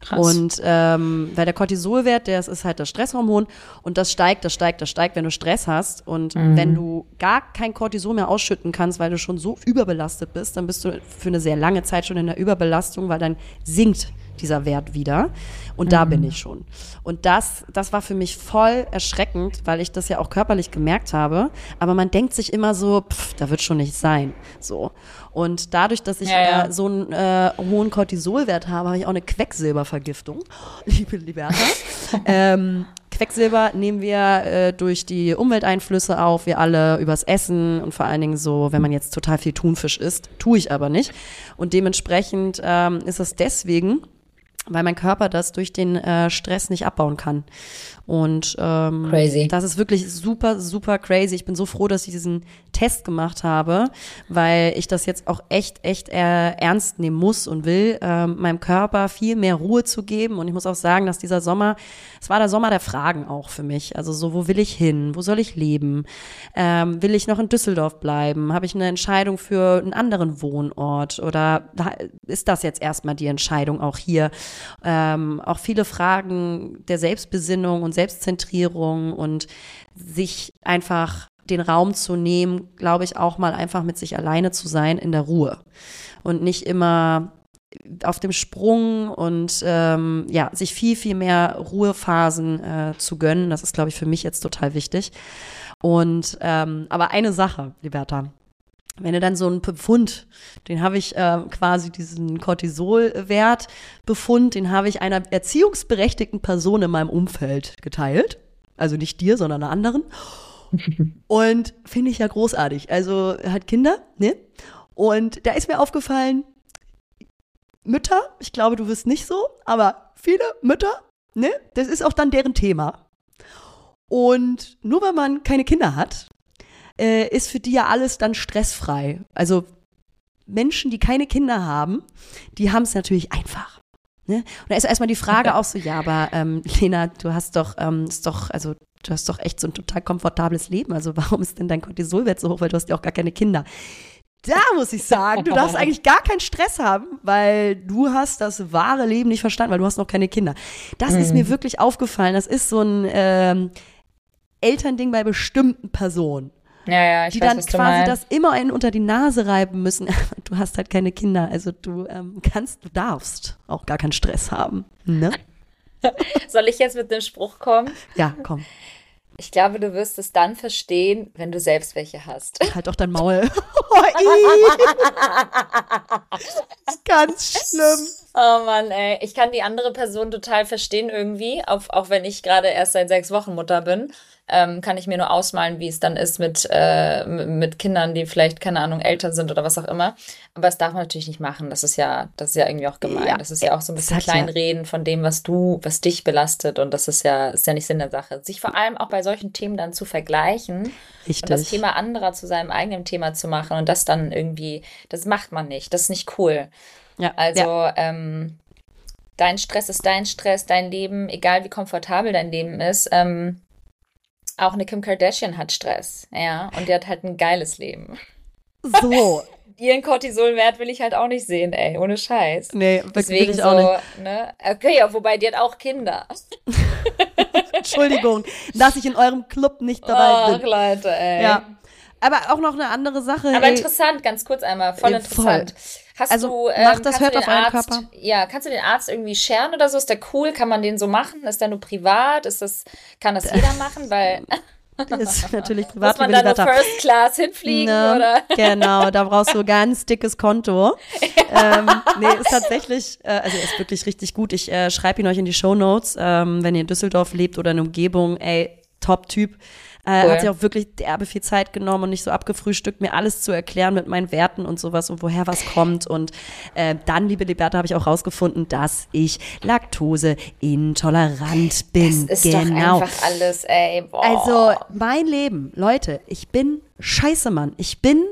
Krass. Und ähm, weil der Cortisolwert, der ist halt das Stresshormon und das steigt, das steigt, das steigt, wenn du Stress hast. Und mhm. wenn du gar kein Cortisol mehr ausschütten kannst, weil du schon so überbelastet bist, dann bist du für eine sehr lange Zeit schon in der Überbelastung, weil dann sinkt dieser Wert wieder. Und mhm. da bin mhm. ich schon. Und das, das war für mich voll erschreckend, weil ich das ja auch körperlich gemerkt habe. Aber man denkt sich immer so, pff, da wird schon nicht sein. So. Und dadurch, dass ich ja, ja. Äh, so einen äh, hohen Cortisolwert habe, habe ich auch eine Quecksilbervergiftung, liebe Liberta. ähm, Quecksilber nehmen wir äh, durch die Umwelteinflüsse auf, wir alle übers Essen und vor allen Dingen so, wenn man jetzt total viel Thunfisch isst, tue ich aber nicht. Und dementsprechend ähm, ist es deswegen weil mein Körper das durch den äh, Stress nicht abbauen kann. Und ähm, crazy. das ist wirklich super, super crazy. Ich bin so froh, dass ich diesen Test gemacht habe, weil ich das jetzt auch echt, echt äh, ernst nehmen muss und will, äh, meinem Körper viel mehr Ruhe zu geben. Und ich muss auch sagen, dass dieser Sommer, es war der Sommer der Fragen auch für mich. Also so, wo will ich hin? Wo soll ich leben? Ähm, will ich noch in Düsseldorf bleiben? Habe ich eine Entscheidung für einen anderen Wohnort? Oder ist das jetzt erstmal die Entscheidung auch hier? Ähm, auch viele Fragen der Selbstbesinnung und und Selbstzentrierung und sich einfach den Raum zu nehmen, glaube ich, auch mal einfach mit sich alleine zu sein in der Ruhe und nicht immer auf dem Sprung und ähm, ja, sich viel, viel mehr Ruhephasen äh, zu gönnen. Das ist, glaube ich, für mich jetzt total wichtig. Und ähm, aber eine Sache, Liberta, wenn du dann so einen Befund, den habe ich äh, quasi diesen Cortisolwert Befund, den habe ich einer erziehungsberechtigten Person in meinem Umfeld geteilt. Also nicht dir, sondern einer anderen. Und finde ich ja großartig. Also hat Kinder, ne? Und da ist mir aufgefallen, Mütter, ich glaube, du wirst nicht so, aber viele Mütter, ne? Das ist auch dann deren Thema. Und nur weil man keine Kinder hat, äh, ist für die ja alles dann stressfrei. Also Menschen, die keine Kinder haben, die haben es natürlich einfach. Ne? Und da ist erstmal die Frage auch so, ja, aber ähm, Lena, du hast doch, ähm, ist doch, also du hast doch echt so ein total komfortables Leben. Also warum ist denn dein Cortisolwert so hoch? Weil du hast ja auch gar keine Kinder. Da muss ich sagen, du darfst eigentlich gar keinen Stress haben, weil du hast das wahre Leben nicht verstanden, weil du hast noch keine Kinder. Das mhm. ist mir wirklich aufgefallen. Das ist so ein ähm, Elternding bei bestimmten Personen. Ja, ja, ich die weiß, dann quasi das immer einen unter die Nase reiben müssen. Du hast halt keine Kinder, also du ähm, kannst, du darfst auch gar keinen Stress haben. Ne? Soll ich jetzt mit dem Spruch kommen? Ja, komm. Ich glaube, du wirst es dann verstehen, wenn du selbst welche hast. Halt doch dein Maul. Oh, Ganz schlimm. Oh Mann, ey. Ich kann die andere Person total verstehen irgendwie, auch, auch wenn ich gerade erst seit sechs Wochen Mutter bin ähm, kann ich mir nur ausmalen, wie es dann ist mit, äh, mit Kindern, die vielleicht, keine Ahnung, älter sind oder was auch immer. Aber das darf man natürlich nicht machen. Das ist ja, das ist ja irgendwie auch gemein. Ja, das ist ja auch so ein bisschen Kleinreden von dem, was du, was dich belastet. Und das ist ja, ist ja nicht Sinn der Sache. Sich vor allem auch bei solchen Themen dann zu vergleichen Richtig. und das Thema anderer zu seinem eigenen Thema zu machen und das dann irgendwie, das macht man nicht. Das ist nicht cool. Ja, also, ja. Ähm, dein Stress ist dein Stress, dein Leben, egal wie komfortabel dein Leben ist, ähm, auch eine Kim Kardashian hat Stress, ja, und die hat halt ein geiles Leben. So. Ihren Cortisolwert will ich halt auch nicht sehen, ey, ohne Scheiß. Nee, Deswegen will auch nicht. Ne? Okay, ja, wobei die hat auch Kinder. Entschuldigung, dass ich in eurem Club nicht dabei bin. Ach, Leute, ey. Ja. Aber auch noch eine andere Sache. Aber ey. interessant, ganz kurz einmal, voll interessant. Voll. Hast also, du, ähm, macht das, hört auf euren Arzt, Körper. Ja, kannst du den Arzt irgendwie scheren oder so? Ist der cool? Kann man den so machen? Ist der nur privat? Ist das, kann das jeder machen? Weil. ist natürlich privat. Muss man da nur First Class hinfliegen, ne, oder? Genau, da brauchst du ein ganz dickes Konto. Ja. Ähm, nee, ist tatsächlich, äh, also ist wirklich richtig gut. Ich äh, schreibe ihn euch in die Show Notes, ähm, wenn ihr in Düsseldorf lebt oder in der Umgebung. Ey, Top-Typ. Äh, cool. Hat sich auch wirklich derbe viel Zeit genommen und nicht so abgefrühstückt, mir alles zu erklären mit meinen Werten und sowas und woher was kommt. Und äh, dann, liebe Liberta, habe ich auch rausgefunden, dass ich laktoseintolerant bin. Das ist genau. doch einfach alles, ey. Boah. Also mein Leben, Leute, ich bin scheiße, Mann. Ich bin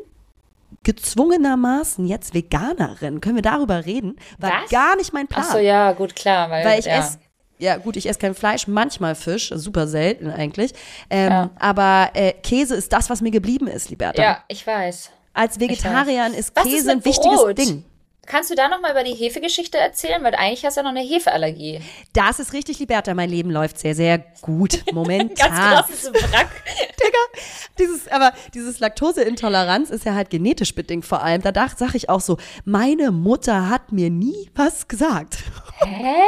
gezwungenermaßen jetzt Veganerin. Können wir darüber reden? War Was? gar nicht mein Plan. Ach so, ja, gut, klar. Weil, weil ich ja. esse ja gut, ich esse kein Fleisch, manchmal Fisch, super selten eigentlich. Ähm, ja. Aber äh, Käse ist das, was mir geblieben ist, Liberta. Ja, ich weiß. Als Vegetarier ist Käse ist ein wichtiges Brot? Ding. Kannst du da noch mal über die Hefegeschichte erzählen? Weil eigentlich hast du ja noch eine Hefeallergie. Das ist richtig, Liberta. Mein Leben läuft sehr, sehr gut momentan. Ganz krasses Wrack. Digga, dieses, aber dieses Laktoseintoleranz ist ja halt genetisch bedingt vor allem. Da sage ich auch so, meine Mutter hat mir nie was gesagt. Hä?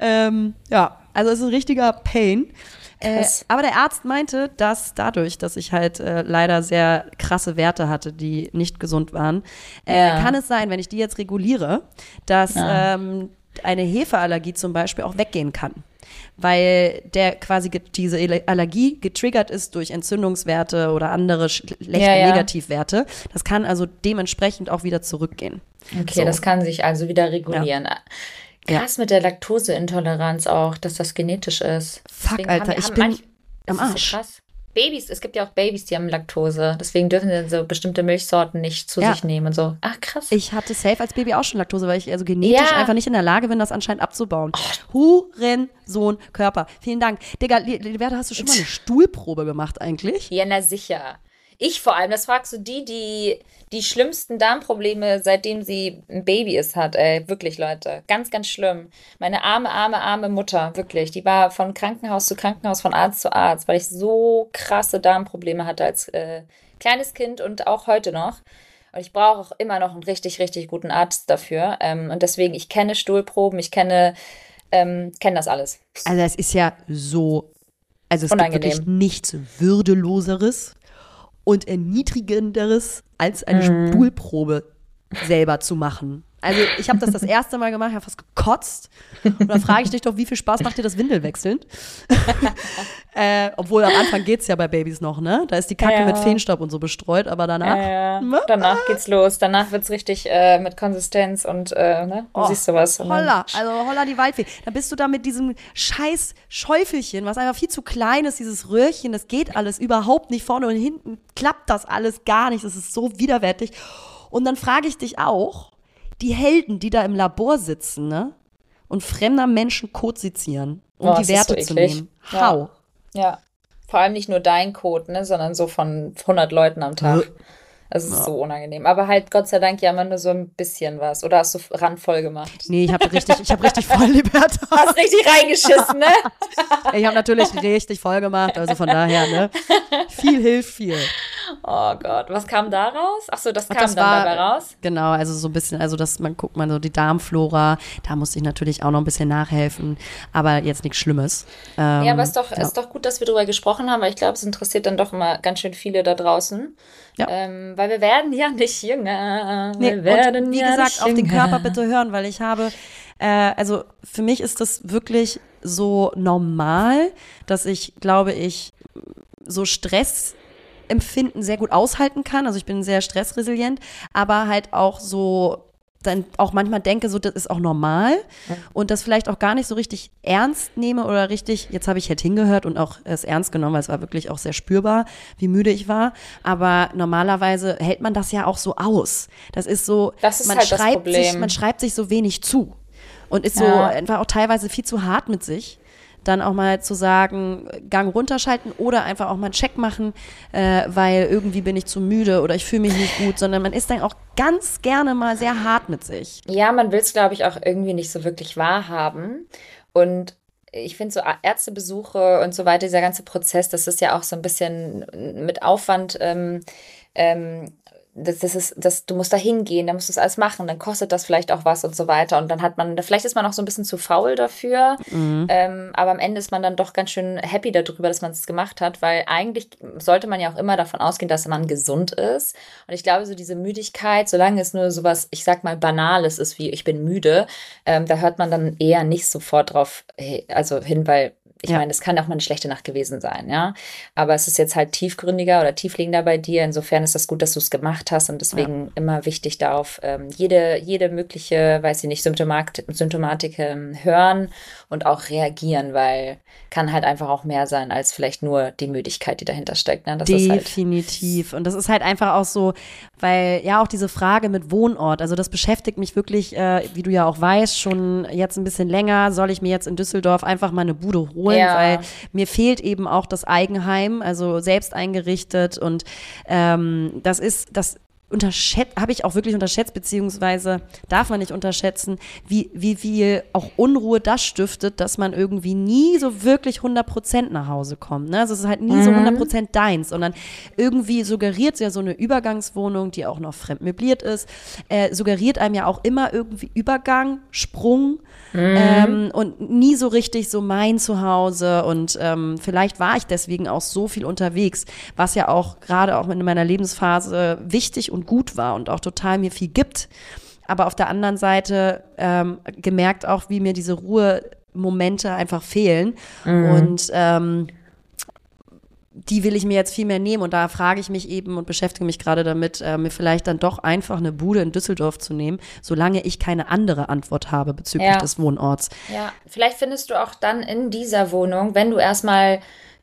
Ähm, ja, also es ist ein richtiger Pain. Äh, aber der Arzt meinte, dass dadurch, dass ich halt äh, leider sehr krasse Werte hatte, die nicht gesund waren, äh, ja. kann es sein, wenn ich die jetzt reguliere, dass ja. ähm, eine Hefeallergie zum Beispiel auch weggehen kann. Weil der quasi diese Allergie getriggert ist durch Entzündungswerte oder andere schlechte ja, Negativwerte. Das kann also dementsprechend auch wieder zurückgehen. Okay, so. das kann sich also wieder regulieren. Krass ja. mit der Laktoseintoleranz auch, dass das genetisch ist. Fuck, Deswegen Alter, haben, ich bin manch, am Arsch. So krass. Babys, es gibt ja auch Babys, die haben Laktose. Deswegen dürfen sie so bestimmte Milchsorten nicht zu ja. sich nehmen und so. Ach, krass. Ich hatte safe als Baby auch schon Laktose, weil ich also genetisch ja. einfach nicht in der Lage bin, das anscheinend abzubauen. Oh. Hurensohn Körper. Vielen Dank. Digga, Liberta, hast du schon mal eine Stuhlprobe gemacht eigentlich? Ja, na sicher. Ich vor allem, das fragst du die, die die schlimmsten Darmprobleme, seitdem sie ein Baby ist, hat. Ey, wirklich, Leute. Ganz, ganz schlimm. Meine arme, arme, arme Mutter, wirklich. Die war von Krankenhaus zu Krankenhaus, von Arzt zu Arzt, weil ich so krasse Darmprobleme hatte als äh, kleines Kind und auch heute noch. Und ich brauche auch immer noch einen richtig, richtig guten Arzt dafür. Ähm, und deswegen, ich kenne Stuhlproben, ich kenne, ähm, kenne das alles. Also es ist ja so, also es Unangenehm. gibt wirklich nichts Würdeloseres und Erniedrigenderes als eine mhm. Stuhlprobe selber zu machen. Also ich habe das das erste Mal gemacht, habe fast gekotzt. Und dann frage ich dich doch, wie viel Spaß macht dir das Windelwechseln? äh, obwohl am Anfang geht es ja bei Babys noch, ne? Da ist die Kacke ja. mit Feenstaub und so bestreut, aber danach. Ja, ja. Danach geht's los. Danach wird es richtig äh, mit Konsistenz und äh, ne? Du oh, siehst du was. Holla, also holla die Waldfee. Da bist du da mit diesem scheiß Schäufelchen, was einfach viel zu klein ist, dieses Röhrchen, das geht alles überhaupt nicht. Vorne und hinten klappt das alles gar nicht. Das ist so widerwärtig. Und dann frage ich dich auch, die Helden, die da im Labor sitzen, ne? und fremder Menschen Code sezieren, um oh, die Werte so zu nehmen. How? Ja. ja. Vor allem nicht nur dein Code, ne, sondern so von 100 Leuten am Tag. Es ist ja. so unangenehm. Aber halt Gott sei Dank ja immer nur so ein bisschen was. Oder hast du randvoll gemacht? Nee, ich habe richtig, ich habe richtig voll Liberta. Hast richtig reingeschissen, ne? ich habe natürlich richtig voll gemacht. Also von daher, ne? Viel hilft viel. Oh Gott, was kam da raus? Ach so, das kam das dann war, dabei raus? Genau, also so ein bisschen, also dass man guckt man so die Darmflora, da musste ich natürlich auch noch ein bisschen nachhelfen, aber jetzt nichts Schlimmes. Ähm, ja, aber es ist doch, ja. ist doch gut, dass wir darüber gesprochen haben, weil ich glaube, es interessiert dann doch immer ganz schön viele da draußen. Ja. Ähm, weil wir werden ja nicht jünger. Wir nee, werden und wie ja gesagt, auf den Körper bitte hören, weil ich habe, äh, also für mich ist das wirklich so normal, dass ich, glaube ich, so Stress Empfinden sehr gut aushalten kann. Also ich bin sehr stressresilient, aber halt auch so dann auch manchmal denke, so das ist auch normal und das vielleicht auch gar nicht so richtig ernst nehme oder richtig, jetzt habe ich halt hingehört und auch es ernst genommen, weil es war wirklich auch sehr spürbar, wie müde ich war. Aber normalerweise hält man das ja auch so aus. Das ist so, das ist man halt schreibt sich, man schreibt sich so wenig zu und ist ja. so einfach auch teilweise viel zu hart mit sich dann auch mal zu sagen, Gang runterschalten oder einfach auch mal einen Check machen, äh, weil irgendwie bin ich zu müde oder ich fühle mich nicht gut, sondern man ist dann auch ganz gerne mal sehr hart mit sich. Ja, man will es, glaube ich, auch irgendwie nicht so wirklich wahrhaben. Und ich finde so Ärztebesuche und so weiter, dieser ganze Prozess, das ist ja auch so ein bisschen mit Aufwand ähm, ähm, das, das ist, das, du musst da hingehen, dann musst du das alles machen, dann kostet das vielleicht auch was und so weiter. Und dann hat man, vielleicht ist man auch so ein bisschen zu faul dafür, mhm. ähm, aber am Ende ist man dann doch ganz schön happy darüber, dass man es gemacht hat, weil eigentlich sollte man ja auch immer davon ausgehen, dass man gesund ist. Und ich glaube, so diese Müdigkeit, solange es nur sowas, ich sag mal, Banales ist wie ich bin müde, ähm, da hört man dann eher nicht sofort drauf, also hin, weil ich ja. meine, es kann auch mal eine schlechte Nacht gewesen sein, ja. Aber es ist jetzt halt tiefgründiger oder tiefliegender bei dir. Insofern ist das gut, dass du es gemacht hast und deswegen ja. immer wichtig darauf, ähm, jede, jede mögliche, weiß ich nicht, Symptomatik, Symptomatik ähm, hören und auch reagieren, weil kann halt einfach auch mehr sein als vielleicht nur die Müdigkeit, die dahinter steckt. Ne? Das halt Definitiv. Halt und das ist halt einfach auch so, weil ja auch diese Frage mit Wohnort, also das beschäftigt mich wirklich, äh, wie du ja auch weißt, schon jetzt ein bisschen länger. Soll ich mir jetzt in Düsseldorf einfach mal eine Bude holen? Ja. Weil mir fehlt eben auch das Eigenheim, also selbst eingerichtet und ähm, das ist, das unterschätzt, habe ich auch wirklich unterschätzt, beziehungsweise darf man nicht unterschätzen, wie, wie viel auch Unruhe das stiftet, dass man irgendwie nie so wirklich 100% nach Hause kommt. Ne? Also es ist halt nie mhm. so 100% deins, sondern irgendwie suggeriert ja so eine Übergangswohnung, die auch noch fremd möbliert ist, äh, suggeriert einem ja auch immer irgendwie Übergang, Sprung, Mhm. Ähm, und nie so richtig so mein Zuhause. Und ähm, vielleicht war ich deswegen auch so viel unterwegs, was ja auch gerade auch in meiner Lebensphase wichtig und gut war und auch total mir viel gibt. Aber auf der anderen Seite ähm, gemerkt auch, wie mir diese Ruhemomente einfach fehlen. Mhm. Und ähm, die will ich mir jetzt viel mehr nehmen und da frage ich mich eben und beschäftige mich gerade damit, äh, mir vielleicht dann doch einfach eine Bude in Düsseldorf zu nehmen, solange ich keine andere Antwort habe bezüglich ja. des Wohnorts. Ja, vielleicht findest du auch dann in dieser Wohnung, wenn du erstmal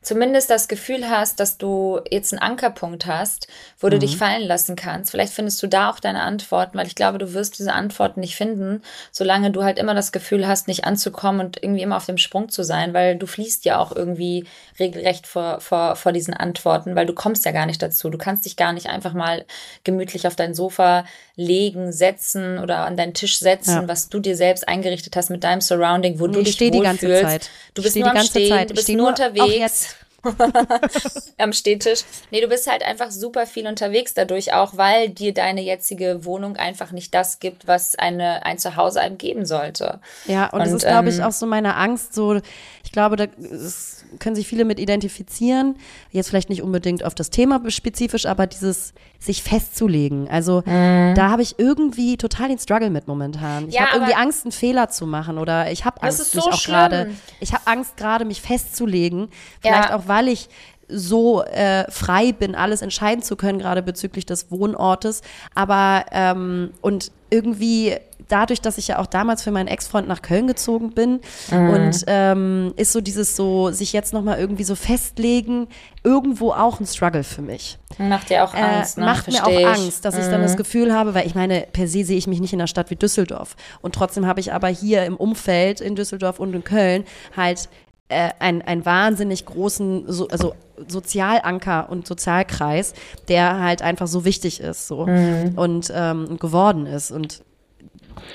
zumindest das Gefühl hast, dass du jetzt einen Ankerpunkt hast, wo du mhm. dich fallen lassen kannst. Vielleicht findest du da auch deine Antworten, weil ich glaube, du wirst diese Antworten nicht finden, solange du halt immer das Gefühl hast, nicht anzukommen und irgendwie immer auf dem Sprung zu sein, weil du fließt ja auch irgendwie regelrecht vor, vor, vor diesen Antworten, weil du kommst ja gar nicht dazu. Du kannst dich gar nicht einfach mal gemütlich auf dein Sofa legen, setzen oder an deinen Tisch setzen, ja. was du dir selbst eingerichtet hast mit deinem Surrounding, wo nee, du dich wohlfühlst. Die ganze Zeit. Du bist nur die ganze Stehen, Zeit. du bist nur, nur unterwegs. am Stehtisch. Nee, du bist halt einfach super viel unterwegs dadurch auch, weil dir deine jetzige Wohnung einfach nicht das gibt, was eine, ein Zuhause einem geben sollte. Ja, und, und das ist, glaube ich, ähm, auch so meine Angst, so, ich glaube, da ist können sich viele mit identifizieren. Jetzt vielleicht nicht unbedingt auf das Thema spezifisch, aber dieses sich festzulegen. Also mhm. da habe ich irgendwie total den Struggle mit momentan. Ich ja, habe irgendwie Angst, einen Fehler zu machen oder ich habe Angst, mich so auch gerade, ich habe Angst gerade, mich festzulegen. Vielleicht ja. auch, weil ich so äh, frei bin, alles entscheiden zu können, gerade bezüglich des Wohnortes. Aber ähm, und irgendwie dadurch, dass ich ja auch damals für meinen Ex-Freund nach Köln gezogen bin mhm. und ähm, ist so dieses so, sich jetzt nochmal irgendwie so festlegen, irgendwo auch ein Struggle für mich. Macht dir auch äh, Angst, äh, ne? Macht Versteh mir auch Angst, dass ich dann das mhm. Gefühl habe, weil ich meine, per se sehe ich mich nicht in einer Stadt wie Düsseldorf. Und trotzdem habe ich aber hier im Umfeld in Düsseldorf und in Köln halt äh, einen, einen wahnsinnig großen, so, also Sozialanker und Sozialkreis, der halt einfach so wichtig ist so mhm. und ähm, geworden ist. Und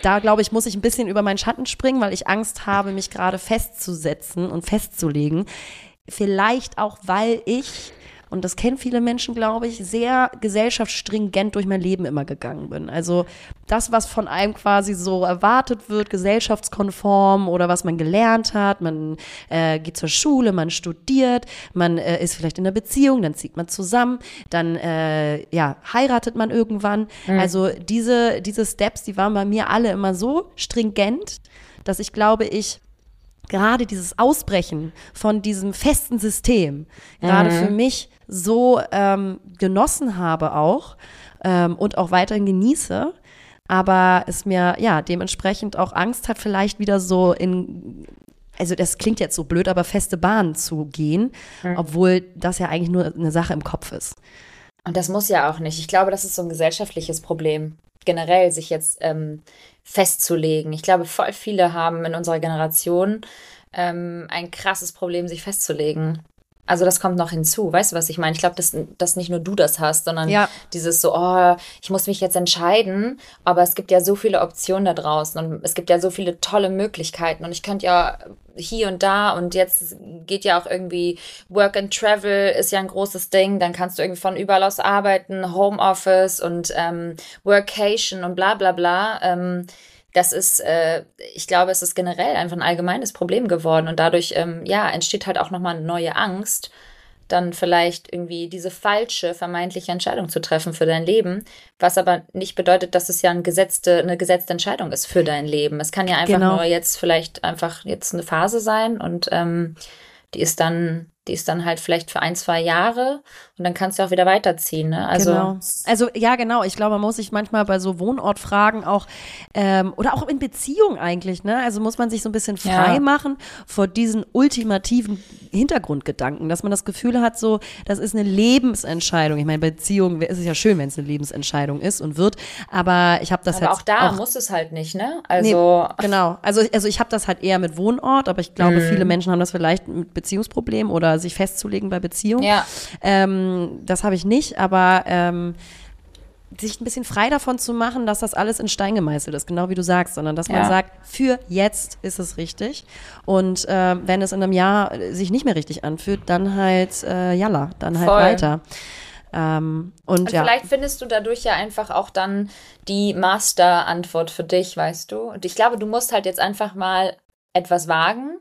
da glaube ich, muss ich ein bisschen über meinen Schatten springen, weil ich Angst habe, mich gerade festzusetzen und festzulegen. Vielleicht auch, weil ich und das kennen viele Menschen, glaube ich, sehr gesellschaftsstringent durch mein Leben immer gegangen bin. Also das, was von einem quasi so erwartet wird, gesellschaftskonform oder was man gelernt hat, man äh, geht zur Schule, man studiert, man äh, ist vielleicht in einer Beziehung, dann zieht man zusammen, dann äh, ja, heiratet man irgendwann. Mhm. Also diese, diese Steps, die waren bei mir alle immer so stringent, dass ich glaube, ich gerade dieses Ausbrechen von diesem festen System, gerade mhm. für mich so ähm, genossen habe auch ähm, und auch weiterhin genieße, aber es mir ja dementsprechend auch Angst hat, vielleicht wieder so in also das klingt jetzt so blöd, aber feste Bahnen zu gehen, mhm. obwohl das ja eigentlich nur eine Sache im Kopf ist. Und das muss ja auch nicht. Ich glaube, das ist so ein gesellschaftliches Problem, generell sich jetzt ähm, festzulegen. Ich glaube, voll viele haben in unserer Generation ähm, ein krasses Problem, sich festzulegen. Also das kommt noch hinzu, weißt du, was ich meine? Ich glaube, dass, dass nicht nur du das hast, sondern ja. dieses so, oh, ich muss mich jetzt entscheiden, aber es gibt ja so viele Optionen da draußen und es gibt ja so viele tolle Möglichkeiten und ich könnte ja hier und da und jetzt geht ja auch irgendwie Work and Travel ist ja ein großes Ding, dann kannst du irgendwie von überall aus arbeiten, Homeoffice und ähm, Workation und bla bla bla. Ähm, das ist, äh, ich glaube, es ist generell einfach ein allgemeines Problem geworden und dadurch, ähm, ja, entsteht halt auch nochmal eine neue Angst, dann vielleicht irgendwie diese falsche, vermeintliche Entscheidung zu treffen für dein Leben, was aber nicht bedeutet, dass es ja eine gesetzte, eine gesetzte Entscheidung ist für dein Leben. Es kann ja einfach genau. nur jetzt vielleicht einfach jetzt eine Phase sein und ähm, die ist dann die ist dann halt vielleicht für ein, zwei Jahre und dann kannst du auch wieder weiterziehen. Ne? Also, genau. also ja, genau. Ich glaube, man muss sich manchmal bei so Wohnortfragen auch ähm, oder auch in Beziehung eigentlich, ne? Also muss man sich so ein bisschen frei ja. machen vor diesen ultimativen Hintergrundgedanken, dass man das Gefühl hat, so, das ist eine Lebensentscheidung. Ich meine, Beziehung ist es ja schön, wenn es eine Lebensentscheidung ist und wird, aber ich habe das aber halt auch da auch, muss es halt nicht, ne? Also nee, genau. Also also ich habe das halt eher mit Wohnort, aber ich glaube, mhm. viele Menschen haben das vielleicht mit Beziehungsproblemen oder sich festzulegen bei Beziehungen. Ja. Ähm, das habe ich nicht, aber ähm, sich ein bisschen frei davon zu machen, dass das alles in Stein gemeißelt ist, genau wie du sagst, sondern dass man ja. sagt, für jetzt ist es richtig. Und äh, wenn es in einem Jahr sich nicht mehr richtig anfühlt, dann halt äh, jalla, dann halt Voll. weiter. Ähm, und, und ja. vielleicht findest du dadurch ja einfach auch dann die Master-Antwort für dich, weißt du? Und ich glaube, du musst halt jetzt einfach mal etwas wagen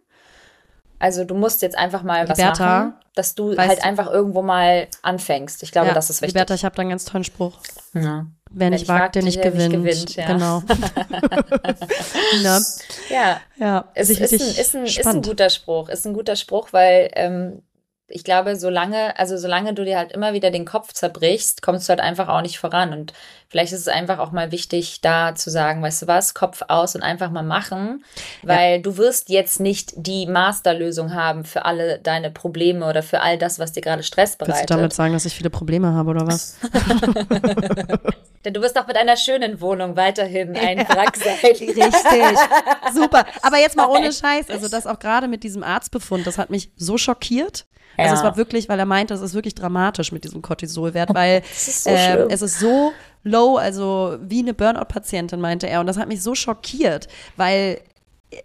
also du musst jetzt einfach mal was Liberta, machen, dass du halt einfach irgendwo mal anfängst. Ich glaube, ja, das ist wichtig. Liberta, ich habe da einen ganz tollen Spruch. Ja. Wer nicht wagt, der nicht gewinnt. gewinnt ja. Genau. ne? Ja. Ja. Es ist, ist, ein, ist, ein, ist ein guter Spruch. Ist ein guter Spruch, weil ähm, ich glaube, solange, also solange du dir halt immer wieder den Kopf zerbrichst, kommst du halt einfach auch nicht voran. Und vielleicht ist es einfach auch mal wichtig, da zu sagen, weißt du was, Kopf aus und einfach mal machen, weil ja. du wirst jetzt nicht die Masterlösung haben für alle deine Probleme oder für all das, was dir gerade Stress bereitet. Willst du damit sagen, dass ich viele Probleme habe oder was? Denn du wirst auch mit einer schönen Wohnung weiterhin ein Wrack sein. Richtig. Super. Aber jetzt mal ohne Scheiß. Also das auch gerade mit diesem Arztbefund, das hat mich so schockiert. Ja. Also es war wirklich, weil er meinte, es ist wirklich dramatisch mit diesem Cortisolwert, weil so äh, es ist so low, also wie eine Burnout-Patientin, meinte er. Und das hat mich so schockiert, weil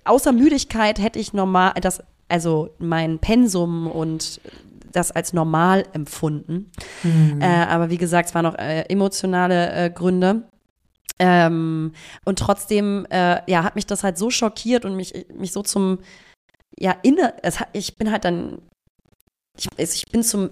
außer Müdigkeit hätte ich normal, das, also mein Pensum und das als normal empfunden. Mhm. Äh, aber wie gesagt, es waren noch äh, emotionale äh, Gründe. Ähm, und trotzdem, äh, ja, hat mich das halt so schockiert und mich, mich so zum, ja, inne, es ich bin halt dann ich, ich bin zum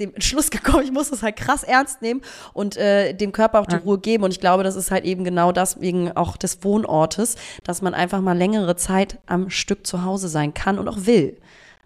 dem Entschluss gekommen, ich muss das halt krass ernst nehmen und äh, dem Körper auch die ja. Ruhe geben. Und ich glaube, das ist halt eben genau das wegen auch des Wohnortes, dass man einfach mal längere Zeit am Stück zu Hause sein kann und auch will.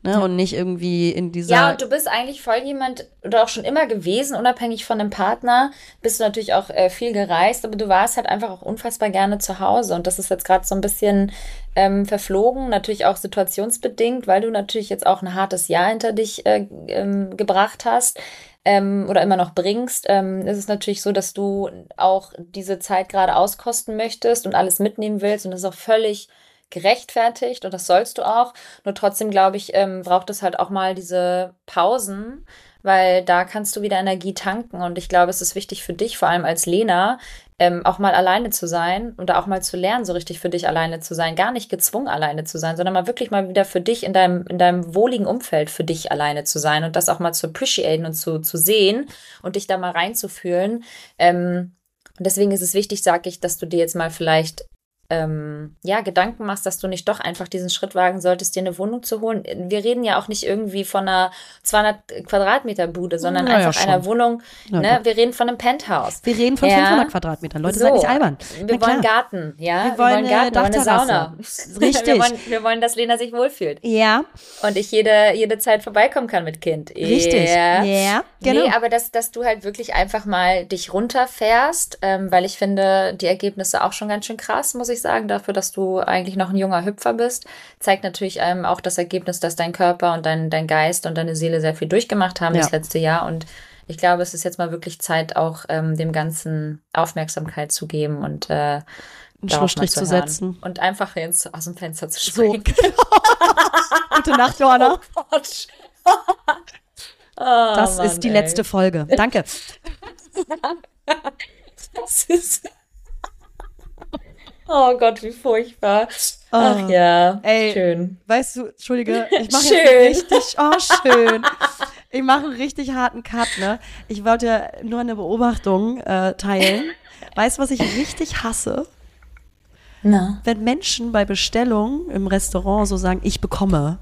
ne? Und nicht irgendwie in dieser. Ja, und du bist eigentlich voll jemand, oder auch schon immer gewesen, unabhängig von einem Partner, bist du natürlich auch äh, viel gereist, aber du warst halt einfach auch unfassbar gerne zu Hause. Und das ist jetzt gerade so ein bisschen ähm, verflogen, natürlich auch situationsbedingt, weil du natürlich jetzt auch ein hartes Jahr hinter dich äh, ähm, gebracht hast ähm, oder immer noch bringst, ähm, ist es natürlich so, dass du auch diese Zeit gerade auskosten möchtest und alles mitnehmen willst und das ist auch völlig gerechtfertigt und das sollst du auch. Nur trotzdem, glaube ich, ähm, braucht es halt auch mal diese Pausen, weil da kannst du wieder Energie tanken. Und ich glaube, es ist wichtig für dich, vor allem als Lena, ähm, auch mal alleine zu sein und auch mal zu lernen, so richtig für dich alleine zu sein. Gar nicht gezwungen, alleine zu sein, sondern mal wirklich mal wieder für dich in deinem, in deinem wohligen Umfeld für dich alleine zu sein und das auch mal zu appreciaten und zu, zu sehen und dich da mal reinzufühlen. Ähm, und deswegen ist es wichtig, sage ich, dass du dir jetzt mal vielleicht ähm, ja, Gedanken machst, dass du nicht doch einfach diesen Schritt wagen solltest, dir eine Wohnung zu holen. Wir reden ja auch nicht irgendwie von einer 200 Quadratmeter Bude, sondern naja, einfach schon. einer Wohnung. Ne? Wir reden von einem Penthouse. Wir reden von ja. 500 Quadratmetern. Leute, so. seid nicht albern. Wir wollen Garten, ja. Wir wollen, wir wollen Garten, wir wollen eine Sauna. Richtig. wir, wollen, wir wollen, dass Lena sich wohlfühlt. Ja. Und ich jede, jede Zeit vorbeikommen kann mit Kind. Richtig. Ja, ja genau. Nee, aber dass, dass du halt wirklich einfach mal dich runterfährst, ähm, weil ich finde, die Ergebnisse auch schon ganz schön krass, muss ich sagen, dafür, dass du eigentlich noch ein junger Hüpfer bist. Zeigt natürlich ähm, auch das Ergebnis, dass dein Körper und dein, dein Geist und deine Seele sehr viel durchgemacht haben ja. das letzte Jahr. Und ich glaube, es ist jetzt mal wirklich Zeit, auch ähm, dem Ganzen Aufmerksamkeit zu geben und äh, einen Schlussstrich zu, zu setzen. Und einfach ins, aus dem Fenster zu springen. So. Gute Nacht, Johanna. Oh Gott. Oh, das Mann, ist die ey. letzte Folge. Danke. das ist. Oh Gott, wie furchtbar. Ach oh, ja, ey, schön. Weißt du, Entschuldige, ich mache jetzt richtig, oh schön. Ich mache einen richtig harten Cut, ne? Ich wollte nur eine Beobachtung äh, teilen. Weißt du, was ich richtig hasse? Na. Wenn Menschen bei Bestellung im Restaurant so sagen, ich bekomme.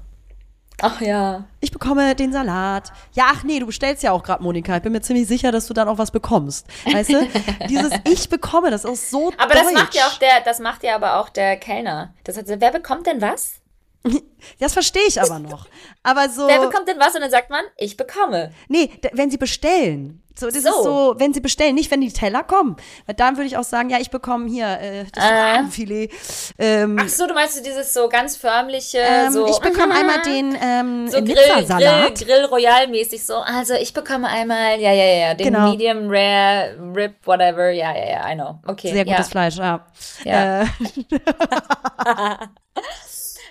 Ach ja. Ich bekomme den Salat. Ja, ach nee, du bestellst ja auch gerade, Monika. Ich bin mir ziemlich sicher, dass du dann auch was bekommst. Weißt du? Dieses Ich bekomme, das ist so Aber deutsch. das macht ja auch der, das macht ja aber auch der Kellner. Das hat, wer bekommt denn was? Das verstehe ich aber noch. Aber so. Wer bekommt denn was und dann sagt man, ich bekomme. Nee, wenn sie bestellen. So, das so. ist so, wenn sie bestellen, nicht wenn die Teller kommen. Weil dann würde ich auch sagen, ja, ich bekomme hier äh, das äh. Ähm, Ach so, du meinst du dieses so ganz förmliche, ähm, so. Ich bekomme einmal den ähm, so Grill, Grill, Grill Royal mäßig so. Also ich bekomme einmal, ja, ja, ja, den genau. Medium Rare Rib, whatever. Ja, ja, ja, I know. Okay. Sehr gutes ja. Fleisch, ja. ja. Äh.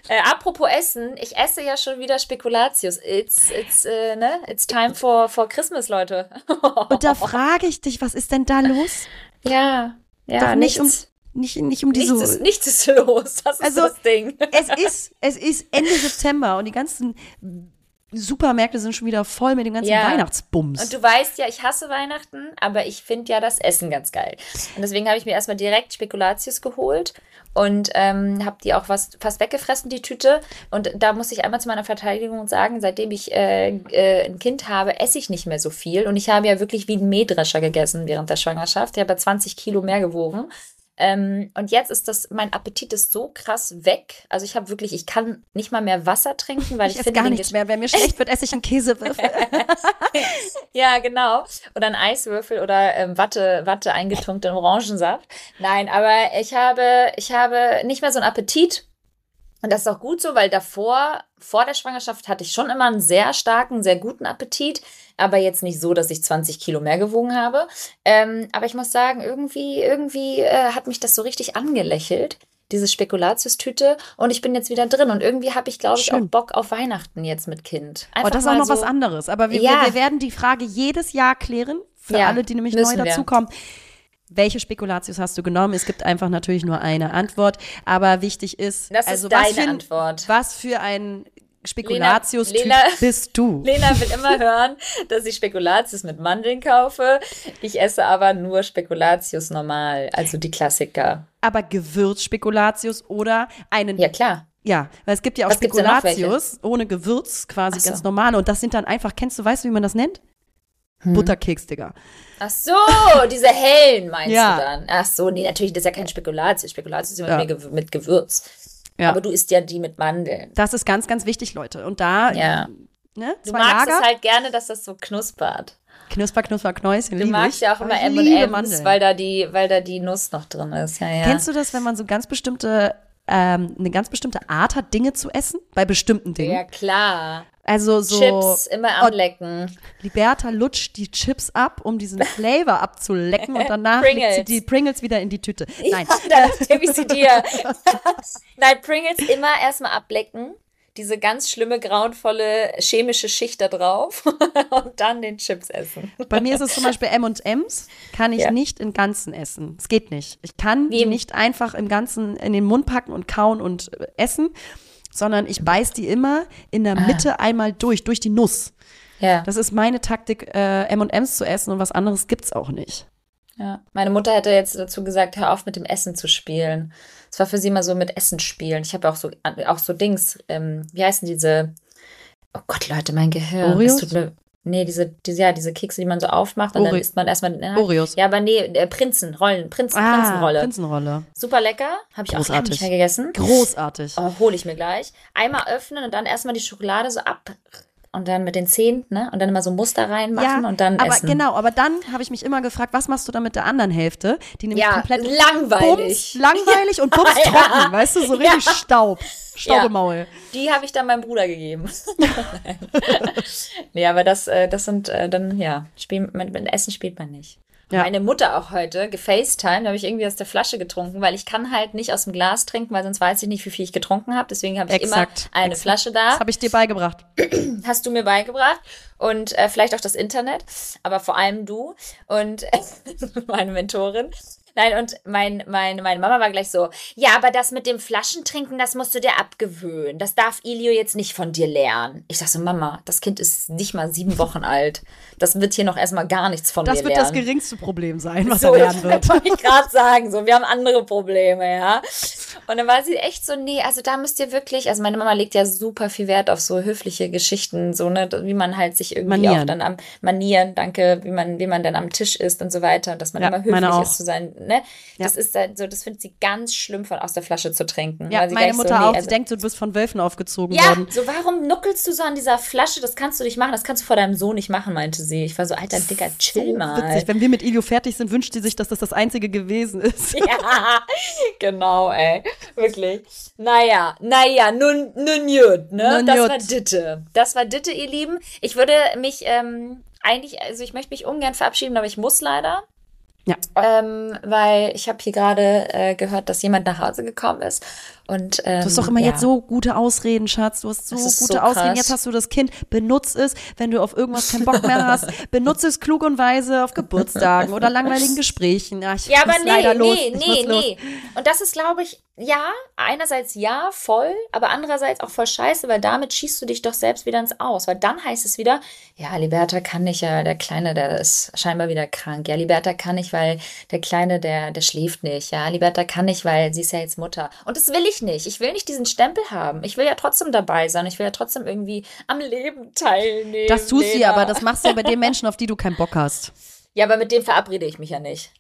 Äh, apropos Essen, ich esse ja schon wieder Spekulatius. It's, it's, äh, ne? it's time for, for Christmas, Leute. Und da frage ich dich, was ist denn da los? Ja, ja, Doch nicht nichts. um nicht, nicht um diese. Nichts ist, nichts ist los. Das ist also, das Ding. Es ist, es ist Ende September und die ganzen Supermärkte sind schon wieder voll mit dem ganzen ja. Weihnachtsbums. Und du weißt ja, ich hasse Weihnachten, aber ich finde ja das Essen ganz geil. Und deswegen habe ich mir erstmal direkt Spekulatius geholt und ähm, habe die auch was, fast weggefressen, die Tüte. Und da muss ich einmal zu meiner Verteidigung sagen, seitdem ich äh, äh, ein Kind habe, esse ich nicht mehr so viel. Und ich habe ja wirklich wie ein Mähdrescher gegessen während der Schwangerschaft. Ich habe ja 20 Kilo mehr gewogen. Ähm, und jetzt ist das, mein Appetit ist so krass weg. Also ich habe wirklich, ich kann nicht mal mehr Wasser trinken, weil ich, ich finde gar nichts mehr. Wenn mir schlecht wird, esse ich einen Käsewürfel. ja, genau. Oder einen Eiswürfel oder ähm, Watte, Watte eingetunkt in Orangensaft. Nein, aber ich habe, ich habe nicht mehr so einen Appetit und das ist auch gut so, weil davor, vor der Schwangerschaft, hatte ich schon immer einen sehr starken, sehr guten Appetit. Aber jetzt nicht so, dass ich 20 Kilo mehr gewogen habe. Ähm, aber ich muss sagen, irgendwie, irgendwie äh, hat mich das so richtig angelächelt, diese Spekulatius-Tüte. Und ich bin jetzt wieder drin. Und irgendwie habe ich, glaube ich, auch Bock auf Weihnachten jetzt mit Kind. Einfach oh, das ist auch noch so was anderes. Aber wir, ja. wir, wir, werden die Frage jedes Jahr klären. Für ja, alle, die nämlich neu dazukommen. Wir welche Spekulatius hast du genommen? Es gibt einfach natürlich nur eine Antwort, aber wichtig ist, das also ist deine was für, Antwort. Was für ein Spekulatius-Typ bist du? Lena will immer hören, dass ich Spekulatius mit Mandeln kaufe. Ich esse aber nur Spekulatius normal, also die Klassiker. Aber Gewürzspekulatius oder einen. Ja, klar. Ja, weil es gibt ja auch Was Spekulatius ohne Gewürz, quasi so. ganz normale. Und das sind dann einfach, kennst du, weißt du, wie man das nennt? Hm. Butterkeks, Digga. Ach so, diese hellen meinst ja. du dann? Ach so, nee, natürlich, das ist ja kein Spekulatius. Spekulatius ist immer ja. mit Gewürz. Ja. Aber du isst ja die mit Mandeln. Das ist ganz, ganz wichtig, Leute. Und da, ja. ne, du magst Lager. es halt gerne, dass das so knuspert. Knusper, knusper, Knäuschen. Du magst ja auch immer M&M's, weil da die, weil da die Nuss noch drin ist. Ja, ja. Kennst du das, wenn man so ganz bestimmte ähm, eine ganz bestimmte Art hat, Dinge zu essen? Bei bestimmten Dingen? Ja, klar. Also so. Chips immer anlecken. Oh, Liberta lutscht die Chips ab, um diesen Flavor abzulecken und danach legt sie die Pringles wieder in die Tüte. Nein. Ja, dann gebe ich sie dir. Nein, Pringles immer erstmal ablecken diese ganz schlimme, grauenvolle chemische Schicht da drauf und dann den Chips essen. Bei mir ist es zum Beispiel M&M's, kann ich ja. nicht im Ganzen essen. Es geht nicht. Ich kann Wie? die nicht einfach im Ganzen in den Mund packen und kauen und äh, essen, sondern ich beiß die immer in der ah. Mitte ah. einmal durch, durch die Nuss. Ja. Das ist meine Taktik, äh, M&M's zu essen und was anderes gibt's auch nicht. Ja, meine Mutter hätte jetzt dazu gesagt, hör auf mit dem Essen zu spielen. Es war für sie immer so mit Essen spielen. Ich habe auch so, auch so Dings, ähm, wie heißen diese, oh Gott, Leute, mein Gehirn. Oreos? Tut mir, nee, diese, diese, ja, diese Kekse, die man so aufmacht und Ore dann isst man erstmal. Äh, Oreos. Ja, aber nee, äh, Prinzen, Rollen, Prinzen, ah, Prinzenrolle. Prinzenrolle. Super lecker. Habe ich Großartig. auch nicht mehr gegessen. Großartig. Oh, hole ich mir gleich. Einmal öffnen und dann erstmal die Schokolade so ab und dann mit den Zehen, ne? Und dann immer so Muster reinmachen ja, und dann aber essen. Genau, aber dann habe ich mich immer gefragt, was machst du dann mit der anderen Hälfte? Die nämlich ja, komplett langweilig. Bums, langweilig und bums ja. trocken, weißt du, so richtig ja. Staub. Staub im Maul. Die habe ich dann meinem Bruder gegeben. nee, aber das, äh, das sind äh, dann, ja, spiel, mit, mit Essen spielt man nicht. Ja. Meine Mutter auch heute gefacetimed, habe ich irgendwie aus der Flasche getrunken, weil ich kann halt nicht aus dem Glas trinken, weil sonst weiß ich nicht, wie viel ich getrunken habe. Deswegen habe ich Exakt. immer eine Exakt. Flasche da. Das habe ich dir beigebracht. Hast du mir beigebracht und äh, vielleicht auch das Internet, aber vor allem du und meine Mentorin. Nein, und mein, mein, meine Mama war gleich so, ja, aber das mit dem Flaschentrinken, das musst du dir abgewöhnen. Das darf Ilio jetzt nicht von dir lernen. Ich dachte so, Mama, das Kind ist nicht mal sieben Wochen alt. Das wird hier noch erstmal gar nichts von das mir lernen. Das wird das geringste Problem sein, was so, er lernen wird. Das wollte ich gerade sagen, so, wir haben andere Probleme, ja. Und dann war sie echt so, nee, also da müsst ihr wirklich, also meine Mama legt ja super viel Wert auf so höfliche Geschichten, so, ne, wie man halt sich irgendwie Manieren. auch dann am Manieren, danke, wie man, wie man dann am Tisch ist und so weiter, und dass man ja, immer höflich ist zu sein ne? Das ja. ist halt so, das findet sie ganz schlimm, von aus der Flasche zu trinken. Ja, meine Mutter so, nee, auch. Also, sie denkt, du bist von Wölfen aufgezogen ja, worden. so warum nuckelst du so an dieser Flasche? Das kannst du nicht machen. Das kannst du vor deinem Sohn nicht machen, meinte sie. Ich war so, alter, dicker, chill so mal. Witzig. Wenn wir mit Ilio fertig sind, wünscht sie sich, dass das das Einzige gewesen ist. ja, genau, ey. Wirklich. Naja, naja, nun, nun gut, ne? Nun das jut. war Ditte. Das war Ditte, ihr Lieben. Ich würde mich, ähm, eigentlich, also ich möchte mich ungern verabschieden, aber ich muss leider. Ja. Ähm, weil ich habe hier gerade äh, gehört, dass jemand nach Hause gekommen ist. Und, ähm, du hast doch immer ja. jetzt so gute Ausreden, Schatz. Du hast so gute so Ausreden. Jetzt hast du das Kind. Benutz es, wenn du auf irgendwas keinen Bock mehr hast. Benutze es klug und weise auf Geburtstagen oder langweiligen Gesprächen. Ja, ja aber nee, nee, nee, nee. Und das ist, glaube ich, ja, einerseits ja, voll, aber andererseits auch voll scheiße, weil damit schießt du dich doch selbst wieder ins Aus. Weil dann heißt es wieder, ja, Liberta kann nicht, ja, der Kleine, der ist scheinbar wieder krank. Ja, Liberta kann nicht, weil der Kleine, der, der schläft nicht. Ja, Liberta kann nicht, weil sie ist ja jetzt Mutter. Und das will ich nicht. Ich will nicht diesen Stempel haben. Ich will ja trotzdem dabei sein. Ich will ja trotzdem irgendwie am Leben teilnehmen. Das tust du ja, aber das machst du ja bei den Menschen, auf die du keinen Bock hast. Ja, aber mit denen verabrede ich mich ja nicht.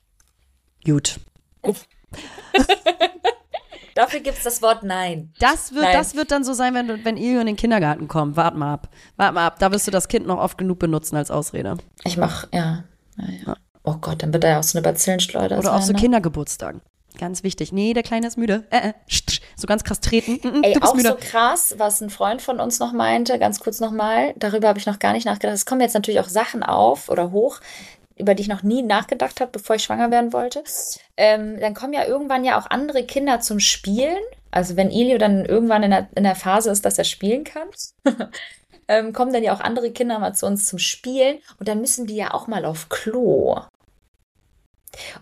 Gut. Dafür gibt es das Wort Nein. Das wird, Nein. das wird dann so sein, wenn, wenn Ilio in den Kindergarten kommt. Wart mal ab. Wart mal ab. Da wirst du das Kind noch oft genug benutzen als Ausrede. Ich mach, ja. ja, ja. Oh Gott, dann wird er ja auch so eine Bazillenschleuder Oder sein, auch so ne? Kindergeburtstagen. Ganz wichtig. Nee, der Kleine ist müde. Äh, äh, so ganz krass treten. Mm, mm, Ey, auch müde. so krass, was ein Freund von uns noch meinte, ganz kurz nochmal, darüber habe ich noch gar nicht nachgedacht. Es kommen jetzt natürlich auch Sachen auf oder hoch, über die ich noch nie nachgedacht habe, bevor ich schwanger werden wollte. Ähm, dann kommen ja irgendwann ja auch andere Kinder zum Spielen. Also wenn Ilio dann irgendwann in der, in der Phase ist, dass er spielen kann, ähm, kommen dann ja auch andere Kinder mal zu uns zum Spielen und dann müssen die ja auch mal auf Klo.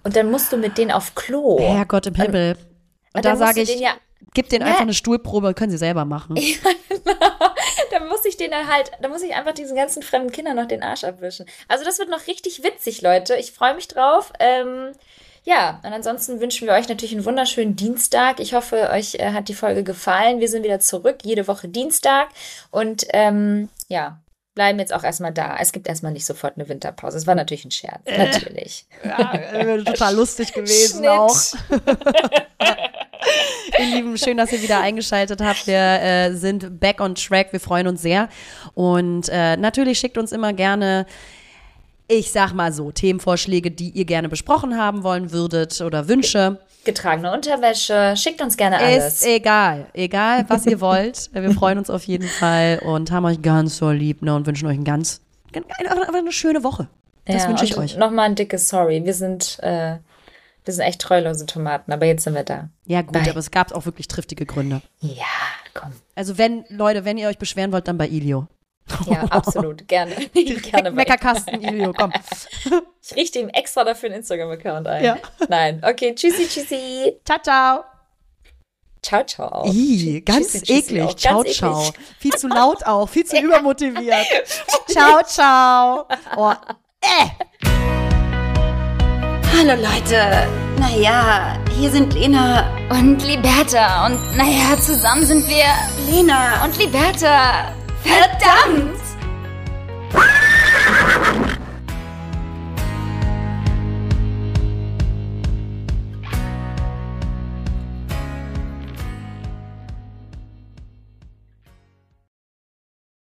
Und dann musst du mit denen auf Klo. Herrgott im Himmel. Und da sage ich, ja, gib denen einfach eine Stuhlprobe, können sie selber machen. Ja, genau. Da muss ich denen halt, da muss ich einfach diesen ganzen fremden Kindern noch den Arsch abwischen. Also das wird noch richtig witzig, Leute. Ich freue mich drauf. Ähm, ja, und ansonsten wünschen wir euch natürlich einen wunderschönen Dienstag. Ich hoffe, euch äh, hat die Folge gefallen. Wir sind wieder zurück, jede Woche Dienstag. Und ähm, ja, bleiben jetzt auch erstmal da. Es gibt erstmal nicht sofort eine Winterpause. Es war natürlich ein Scherz. Äh, natürlich. Ja, wäre total lustig gewesen Schnitt. auch. Ihr Lieben, schön, dass ihr wieder eingeschaltet habt. Wir äh, sind back on track. Wir freuen uns sehr. Und äh, natürlich schickt uns immer gerne ich sag mal so, Themenvorschläge, die ihr gerne besprochen haben wollen würdet oder Wünsche. Getragene Unterwäsche, schickt uns gerne alles. Ist egal, egal, was ihr wollt. Wir freuen uns auf jeden Fall und haben euch ganz so lieb ne, und wünschen euch ein ganz, einfach eine schöne Woche. Das ja, wünsche ich euch. Nochmal ein dickes Sorry. Wir sind, äh, wir sind echt treulose Tomaten, aber jetzt sind wir da. Ja, gut, Bye. aber es gab auch wirklich triftige Gründe. Ja, komm. Also, wenn, Leute, wenn ihr euch beschweren wollt, dann bei Ilio. Ja, absolut. Gerne. Gerne Meckerkasten, Ilio, komm. Ich richte ihm extra dafür einen Instagram-Account ein. Ja. Nein. Okay, tschüssi, tschüssi. Ciao, ciao. Ciao, ciao. Ih, ganz tschüssi, eklig. Tschüssi ciao, ganz ciao. Eklig. Viel zu laut auch, viel zu übermotiviert. ciao, ciao. Oh, äh. Hallo Leute. Naja, hier sind Lena und Liberta. Und naja, zusammen sind wir Lena und Liberta. Verdammt!